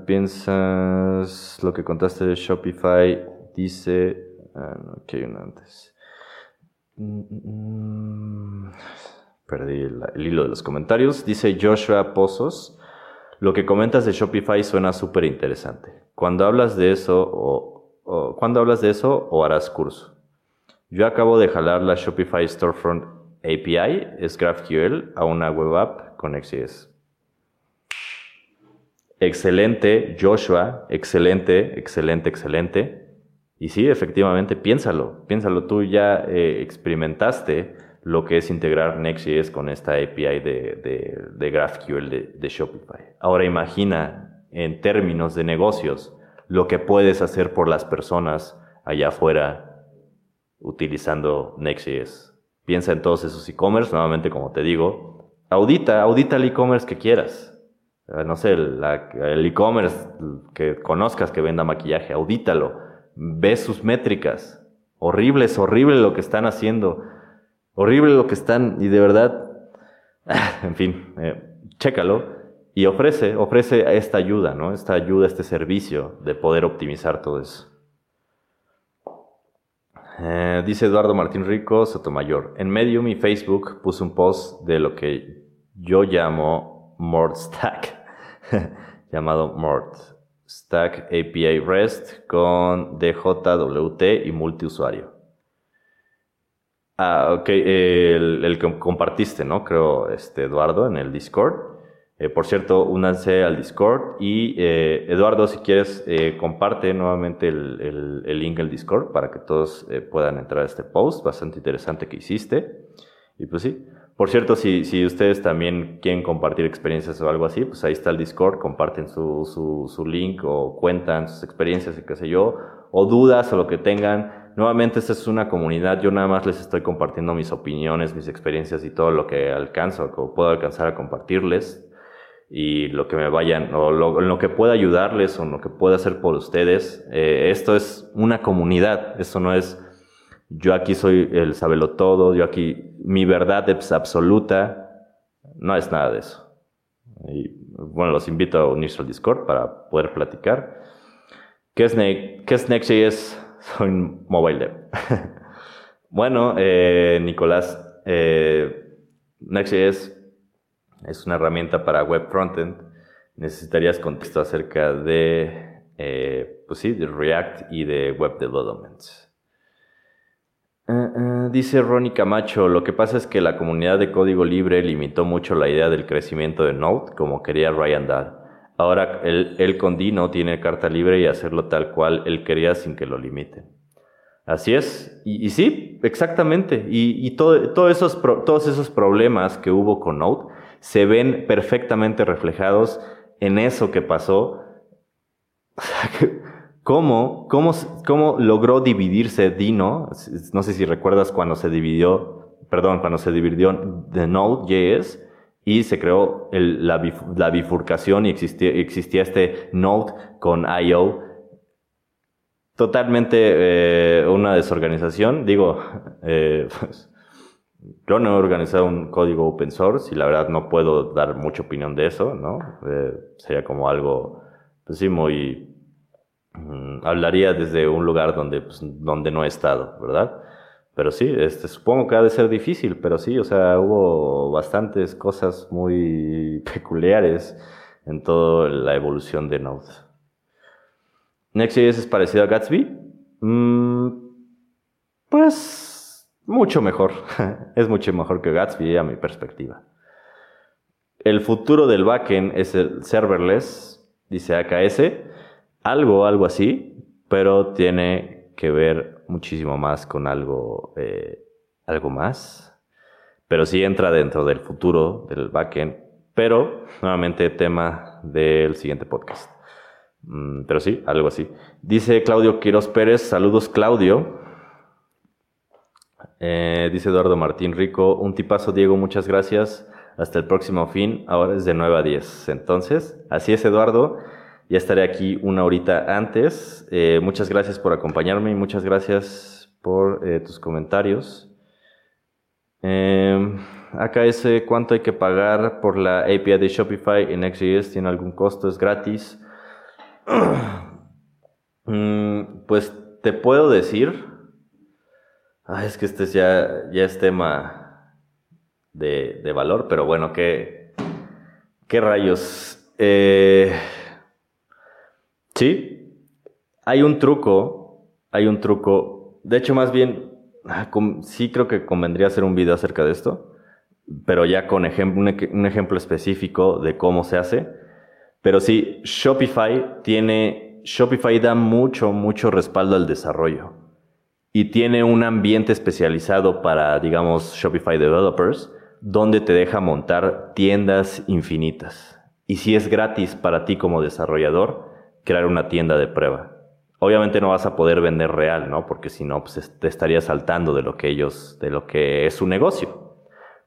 A: ¿Piensas lo que contaste de Shopify? Dice... no, hay una antes. Mm, mm, mm. Perdí el, hilo de los comentarios. Dice Joshua Pozos. Lo que comentas de Shopify suena súper interesante. Cuando hablas de eso o, cuando hablas de eso o harás curso. Yo acabo de jalar la Shopify Storefront API, es GraphQL, a una web app con XJS. Excelente, Joshua, excelente, excelente, excelente. Y sí, efectivamente, piénsalo, piénsalo, tú ya eh, experimentaste lo que es integrar Next.js con esta API de, de, GraphQL de, Shopify. Ahora imagina en términos de negocios lo que puedes hacer por las personas allá afuera utilizando Next.js. Piensa en todos esos e-commerce, nuevamente como te digo, audita, audita el e-commerce que quieras. Eh, no sé, el e-commerce que conozcas que venda maquillaje, audítalo, ve sus métricas. Horrible, es horrible lo que están haciendo horrible lo que están y de verdad, en fin, eh, chécalo y ofrece, ofrece esta ayuda, ¿no? Esta ayuda, este servicio de poder optimizar todo eso. Eh, dice Eduardo Martín Rico Sotomayor. En Medium y Facebook puse un post de lo que yo llamo Mort Stack, llamado Mort Stack API REST con DJWT y multiusuario. Ah, ok, el, que compartiste, ¿no? Creo, este, Eduardo, en el Discord. Eh, por cierto, únanse al Discord y eh, Eduardo, si quieres, eh, comparte nuevamente el, el, link al Discord para que todos puedan entrar a este post, bastante interesante que hiciste. Y pues sí, por cierto, si, si ustedes también quieren compartir experiencias o algo así, pues ahí está el Discord, comparten su, su, su link o cuentan sus experiencias y qué sé yo, o dudas o lo que tengan Nuevamente, esta es una comunidad, yo nada más les estoy compartiendo mis opiniones, mis experiencias y todo lo que alcanzo, o puedo alcanzar a compartirles y lo que me vayan, o lo, lo que pueda ayudarles o lo que pueda hacer por ustedes. Eh, esto es una comunidad, esto no es yo aquí soy el sabelo todo, yo aquí, mi verdad es absoluta, no es nada de eso. Y bueno, los invito a unirse al Discord para poder platicar. ¿Qué es, ¿qué es Next.js? soy mobile dev. bueno, eh, Nicolás, eh, Next.js es una herramienta para web frontend. Necesitarías contexto acerca de, eh, pues sí, de React y de web development. dice Ronnie Camacho, lo que pasa es que la comunidad de código libre limitó mucho la idea del crecimiento de Node como quería Ryan Dahl. Ahora él, con Dino tiene carta libre y hacerlo tal cual él quería sin que lo limiten. Así es, y, sí, exactamente. Y, esos, todos esos problemas que hubo con Node se ven perfectamente reflejados en eso que pasó. ¿Cómo, cómo, cómo logró dividirse Dino? No sé si recuerdas cuando se dividió, perdón, cuando se dividió de Node.js y se creó la, bifurcación y existía, existía este Node con IO. Totalmente eh, una desorganización. Digo, eh, pues, yo no he organizado un código open source y la verdad no puedo dar mucha opinión de eso, ¿no? Eh, sería como algo, pues sí, muy... Mm, hablaría desde un lugar donde, pues, donde no he estado, ¿verdad? Pero sí, este, supongo que ha de ser difícil, pero sí, o sea, hubo bastantes cosas muy peculiares en toda la evolución de Node. Next.js es parecido a Gatsby. Mm, pues mucho mejor. es mucho mejor que Gatsby a mi perspectiva. El futuro del backend es el serverless, dice AKS. Algo, algo así, pero tiene que ver muchísimo más con algo, eh, algo más, pero sí entra dentro del futuro del backend, pero nuevamente tema del siguiente podcast. Mm, pero sí, algo así. Dice Claudio Quiroz Pérez, saludos Claudio. Eh, dice Eduardo Martín Rico, un tipazo Diego, muchas gracias. Hasta el próximo fin, ahora es de 9 a 10. Entonces, así es Eduardo. Ya estaré aquí una horita antes. Eh, muchas gracias por acompañarme y muchas gracias por eh, tus comentarios. Em, acá ese cuánto hay que pagar por la API de Shopify en XJS, ¿tiene algún costo? ¿Es gratis? Mm, pues te puedo decir, es que este ya, ya es tema de, valor, pero bueno, ¿qué, qué rayos? Eh, sí, hay un truco, hay un truco, de hecho más bien Ah, sí creo que convendría hacer un video acerca de esto, pero ya con un, ejemplo específico de cómo se hace. Pero sí, Shopify tiene, Shopify da mucho, mucho respaldo al desarrollo y tiene un ambiente especializado para, digamos, Shopify developers, donde te deja montar tiendas infinitas. Y si es gratis para ti como desarrollador, crear una tienda de prueba. Obviamente no vas a poder vender real, ¿no? Porque si no, pues te estarías saltando de lo que ellos, de lo que es su negocio.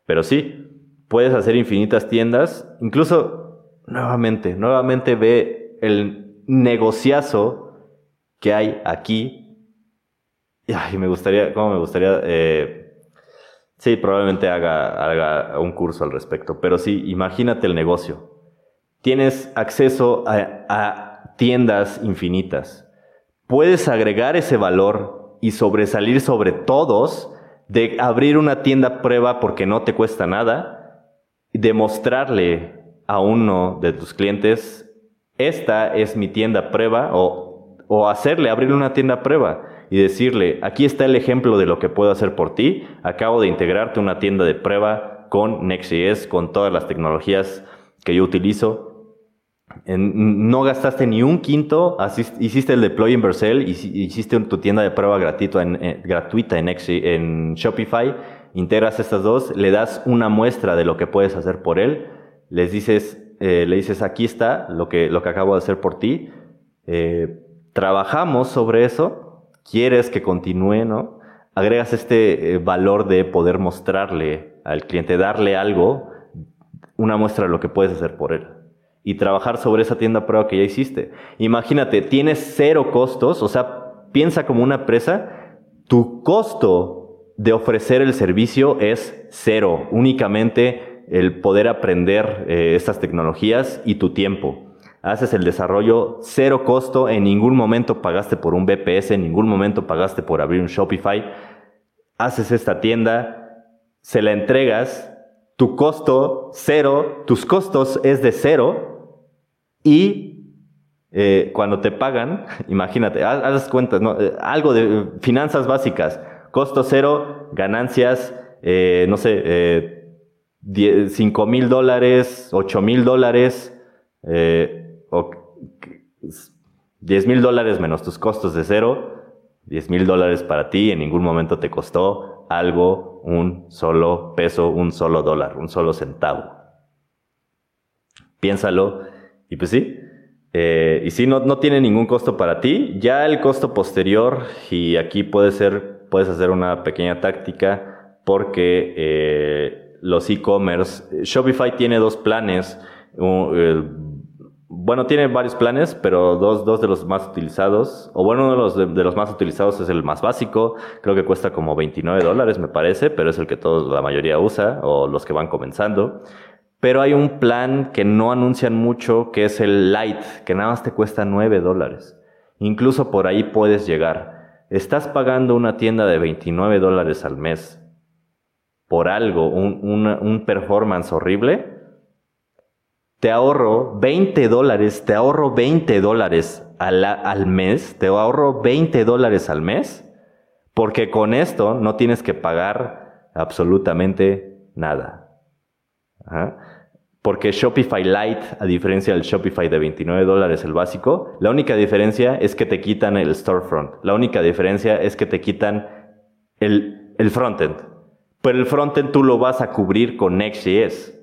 A: Pero sí, puedes hacer infinitas tiendas. Incluso, nuevamente, nuevamente ve el negociazo que hay aquí. Y me gustaría, ¿cómo me gustaría? Eh, sí, probablemente haga, haga un curso al respecto. Pero sí, imagínate el negocio. Tienes acceso a tiendas infinitas puedes agregar ese valor y sobresalir sobre todos de abrir una tienda prueba porque no te cuesta nada, demostrarle a uno de tus clientes, esta es mi tienda prueba, o, o hacerle abrir una tienda prueba y decirle, aquí está el ejemplo de lo que puedo hacer por ti, acabo de integrarte una tienda de prueba con Next.js, con todas las tecnologías que yo utilizo, no gastaste ni un quinto, hiciste el deploy en Vercel, hiciste tu tienda de prueba gratuita en, eh, gratuita en, en Shopify, integras estas dos, le das una muestra de lo que puedes hacer por él, les dices, eh, le dices, aquí está lo que, lo que acabo de hacer por ti, eh, trabajamos sobre eso, quieres que continúe, ¿no? Agregas este valor de poder mostrarle al cliente, darle algo, una muestra de lo que puedes hacer por él y trabajar sobre esa tienda prueba que ya hiciste. Imagínate, tienes cero costos, o sea, piensa como una empresa, tu costo de ofrecer el servicio es cero, únicamente el poder aprender eh, estas tecnologías y tu tiempo. Haces el desarrollo cero costo, en ningún momento pagaste por un BPS, en ningún momento pagaste por abrir un Shopify. Haces esta tienda, se la entregas, tu costo cero, tus costos es de cero, y eh, cuando te pagan, imagínate, haz, cuentas, ¿no? Eh, algo de finanzas básicas, costo cero, ganancias, eh, no sé, 5 mil dólares, 8 mil dólares, o 10 mil dólares menos tus costos de cero, 10 mil dólares para ti, en ningún momento te costó algo, un solo peso, un solo dólar, un solo centavo. Piénsalo y pues sí, eh, y sí, no, no, tiene ningún costo para ti. Ya el costo posterior, y aquí puede ser, puedes hacer una pequeña táctica porque eh, los e-commerce, Shopify tiene dos planes. Bueno, tiene varios planes, pero dos, dos, de los más utilizados, o bueno, uno de los, de, los más utilizados es el más básico, creo que cuesta como 29 dólares, me parece, pero es el que todos, la mayoría usa, o los que van comenzando. Pero hay un plan que no anuncian mucho, que es el Lite, que nada más te cuesta 9 dólares. Incluso por ahí puedes llegar. Estás pagando una tienda de 29 dólares al mes por algo, un, performance horrible. Te ahorro 20 dólares, te ahorro 20 dólares al, al mes, te ahorro 20 dólares al mes, porque con esto no tienes que pagar absolutamente nada. Porque Shopify Lite, a diferencia del Shopify de 29 dólares el básico, la única diferencia es que te quitan el storefront. La única diferencia es que te quitan el, el frontend. Pero el frontend tú lo vas a cubrir con Next.js.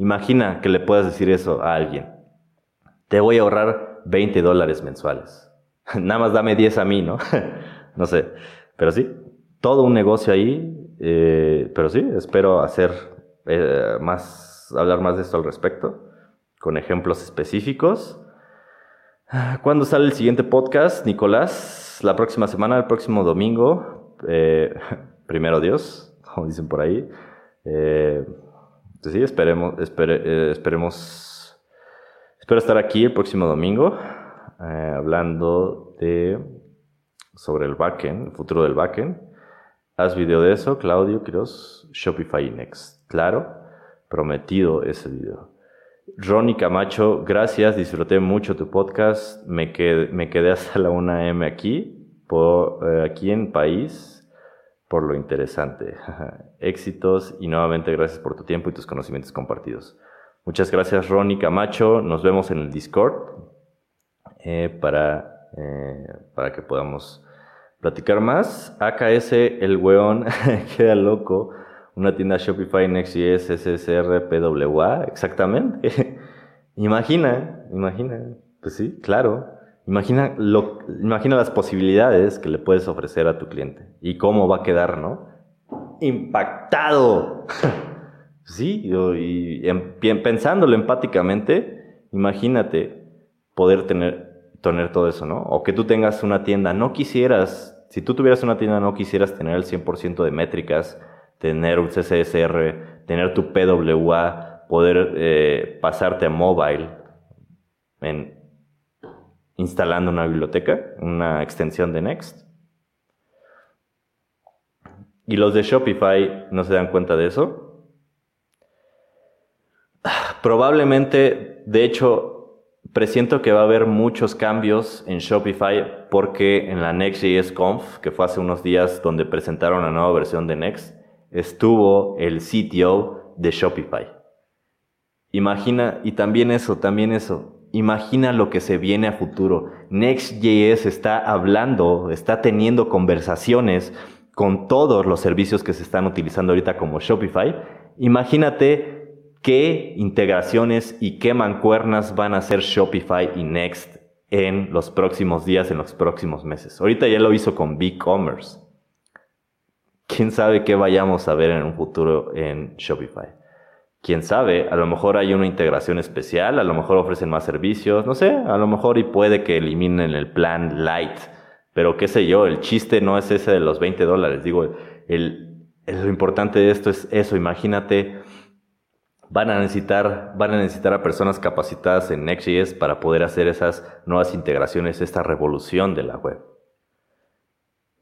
A: Imagina que le puedas decir eso a alguien. Te voy a ahorrar 20 dólares mensuales. Nada más dame 10 a mí, ¿no? no sé. Pero sí, todo un negocio ahí. Eh, pero sí, espero hacer eh, más, hablar más de esto al respecto, con ejemplos específicos. ¿Cuándo sale el siguiente podcast, Nicolás? La próxima semana, el próximo domingo. Eh, primero Dios, como dicen por ahí. Eh, pues sí, esperemos, eh, esperemos, espero estar aquí el próximo domingo eh, hablando de sobre el backend, el futuro del backend. Haz video de eso, Claudio Quiroz, Shopify Next. Claro, prometido ese video. Ronnie Camacho, gracias, disfruté mucho tu podcast. Me quedé, me quedé hasta la 1am aquí, eh, aquí en País, por lo interesante. Éxitos y nuevamente gracias por tu tiempo y tus conocimientos compartidos. Muchas gracias, Ronnie Camacho. Nos vemos en el Discord eh, para, eh, para que podamos platicar más. AKS, el weón, queda loco una tienda Shopify Next.js SSR PWA, exactamente. imagina, imagina, pues sí, claro. Imagina, lo, imagina las posibilidades que le puedes ofrecer a tu cliente y cómo va a quedar, ¿no? Impactado. sí, y, pensándolo empáticamente, imagínate poder tener, tener todo eso, ¿no? O que tú tengas una tienda, no quisieras, si tú tuvieras una tienda, no quisieras tener el 100% de métricas, tener un CSSR, tener tu PWA, poder eh, pasarte a mobile en, instalando una biblioteca, una extensión de Next. Y los de Shopify no se dan cuenta de eso. Probablemente, de hecho, presiento que va a haber muchos cambios en Shopify porque en la Next.js Conf, que fue hace unos días donde presentaron la nueva versión de Next, estuvo el sitio de Shopify. Imagina, y también eso, también eso, imagina lo que se viene a futuro. Next.js está hablando, está teniendo conversaciones con todos los servicios que se están utilizando ahorita como Shopify. Imagínate qué integraciones y qué mancuernas van a hacer Shopify y Next en los próximos días, en los próximos meses. Ahorita ya lo hizo con BigCommerce quién sabe qué vayamos a ver en un futuro en Shopify. Quién sabe, a lo mejor hay una integración especial, a lo mejor ofrecen más servicios, no sé, a lo mejor y puede que eliminen el plan light, pero qué sé yo, el chiste no es ese de los 20 dólares, digo, el, lo importante de esto es eso, imagínate, van a necesitar, van a necesitar a personas capacitadas en Next.js para poder hacer esas nuevas integraciones, esta revolución de la web.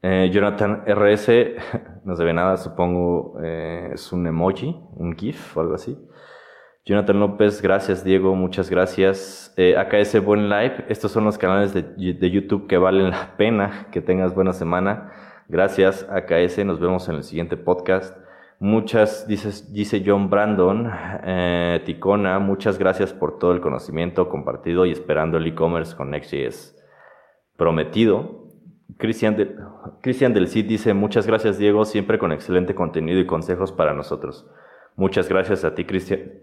A: Eh, Jonathan RS, no se ve nada, supongo eh, es un emoji, un GIF o algo así. Jonathan López, gracias Diego, muchas gracias. Eh, AKS Buen Live, estos son los canales de, de, YouTube que valen la pena. Que tengas buena semana. Gracias AKS, nos vemos en el siguiente podcast. Muchas, dice, dice John Brandon, Ticona, muchas gracias por todo el conocimiento compartido y esperando el e-commerce con Next.js. Prometido, Cristian, del Cid dice, muchas gracias Diego, siempre con excelente contenido y consejos para nosotros. Muchas gracias a ti Cristian,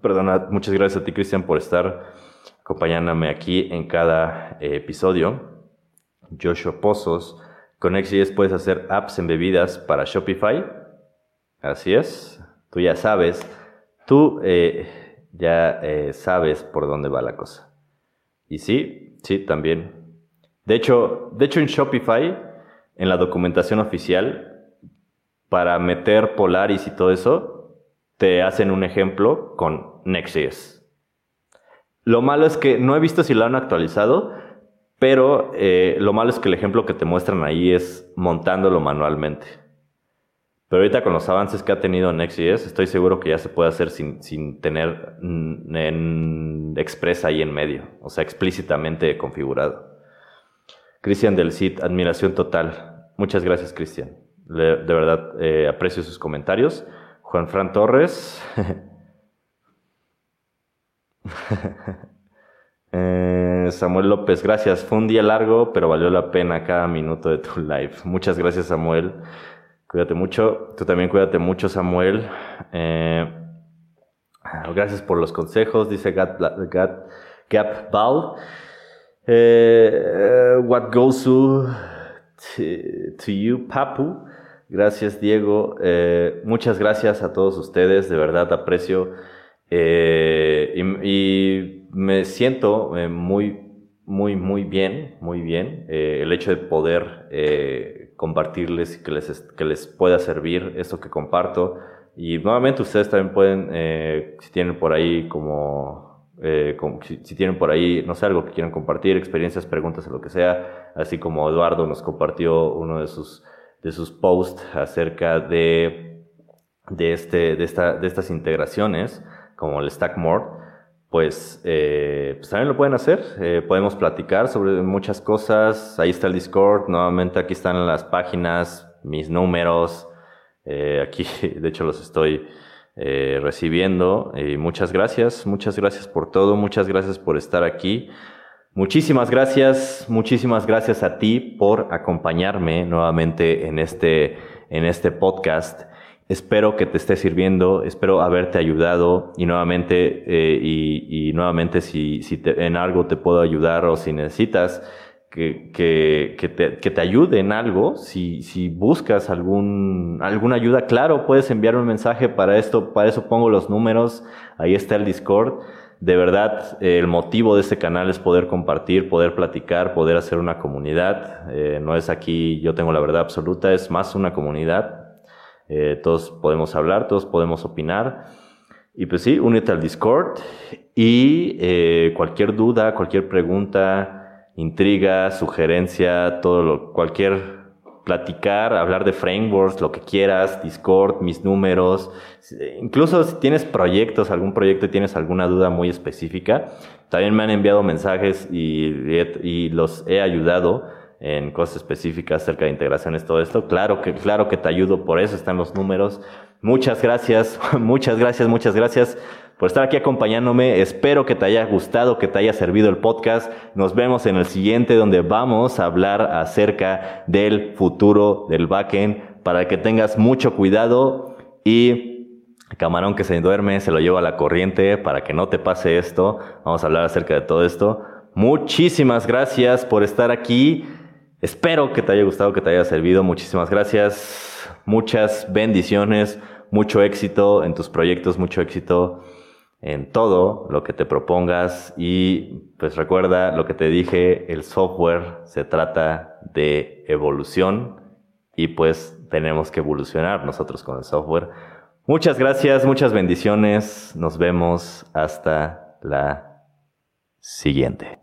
A: perdona, muchas gracias a ti Cristian por estar acompañándome aquí en cada eh, episodio. Joshua Pozos, con XJS puedes hacer apps embebidas para Shopify. Así es, tú ya sabes, tú eh, ya eh, sabes por dónde va la cosa. Y sí, sí, también de hecho, de hecho, en Shopify, en la documentación oficial, para meter Polaris y todo eso, te hacen un ejemplo con Next.js. Lo malo es que no he visto si lo han actualizado, pero eh, lo malo es que el ejemplo que te muestran ahí es montándolo manualmente. Pero ahorita con los avances que ha tenido Next.js, estoy seguro que ya se puede hacer sin, sin tener en Express ahí en medio, o sea, explícitamente configurado. Cristian del CID, admiración total. Muchas gracias, Cristian. De verdad, eh, aprecio sus comentarios. Juan Fran Torres. Eh, Samuel López, gracias. Fue un día largo, pero valió la pena cada minuto de tu live. Muchas gracias, Samuel. Cuídate mucho. Tú también cuídate mucho, Samuel. Eh, gracias por los consejos, dice Gap Ball. Eh, what goes to, to, you, Papu. Gracias, Diego. Eh, muchas gracias a todos ustedes. De verdad aprecio eh, y, me siento muy, muy, muy bien, muy bien. el hecho de poder compartirles y que les, que les pueda servir esto que comparto. Y nuevamente ustedes también pueden, eh, si tienen por ahí como, eh, si, tienen por ahí, no sé, algo que quieran compartir, experiencias, preguntas o lo que sea, así como Eduardo nos compartió uno de sus, de sus posts acerca de, de, este, de, esta, de estas integraciones, como el Stackmore, pues, eh, pues también lo pueden hacer. Eh, podemos platicar sobre muchas cosas. Ahí está el Discord. Nuevamente aquí están las páginas, mis números. Aquí, de hecho, los estoy recibiendo. Y muchas gracias, muchas gracias por todo. Muchas gracias por estar aquí. Muchísimas gracias, muchísimas gracias a ti por acompañarme nuevamente en este, en este podcast. Espero que te esté sirviendo, espero haberte ayudado y nuevamente, eh, y, nuevamente si, si en algo te puedo ayudar o si necesitas que, que, que, te, que te, ayude en algo, si, si buscas algún, alguna ayuda, claro, puedes enviar un mensaje para esto, para eso pongo los números, ahí está el Discord. De verdad, el motivo de este canal es poder compartir, poder platicar, poder hacer una comunidad. Eh, no es aquí yo tengo la verdad absoluta, es más una comunidad eh, todos podemos hablar, todos podemos opinar. Y pues sí, únete al Discord y eh, cualquier duda, cualquier pregunta, intriga, sugerencia, todo lo, cualquier platicar, hablar de frameworks, lo que quieras, Discord, mis números, incluso si tienes proyectos, algún proyecto y tienes alguna duda muy específica, también me han enviado mensajes y, y los he ayudado en cosas específicas acerca de integraciones, todo esto. Claro que, claro que te ayudo, por eso están los números. Muchas gracias, muchas gracias, muchas gracias por estar aquí acompañándome. Espero que te haya gustado, que te haya servido el podcast. Nos vemos en el siguiente donde vamos a hablar acerca del futuro del backend para que tengas mucho cuidado y camarón que se duerme se lo lleva a la corriente para que no te pase esto. Vamos a hablar acerca de todo esto. Muchísimas gracias por estar aquí. Espero que te haya gustado, que te haya servido. Muchísimas gracias. Muchas bendiciones, mucho éxito en tus proyectos, mucho éxito en todo lo que te propongas. Y pues recuerda lo que te dije, el software se trata de evolución y pues tenemos que evolucionar nosotros con el software. Muchas gracias, muchas bendiciones. Nos vemos hasta la siguiente.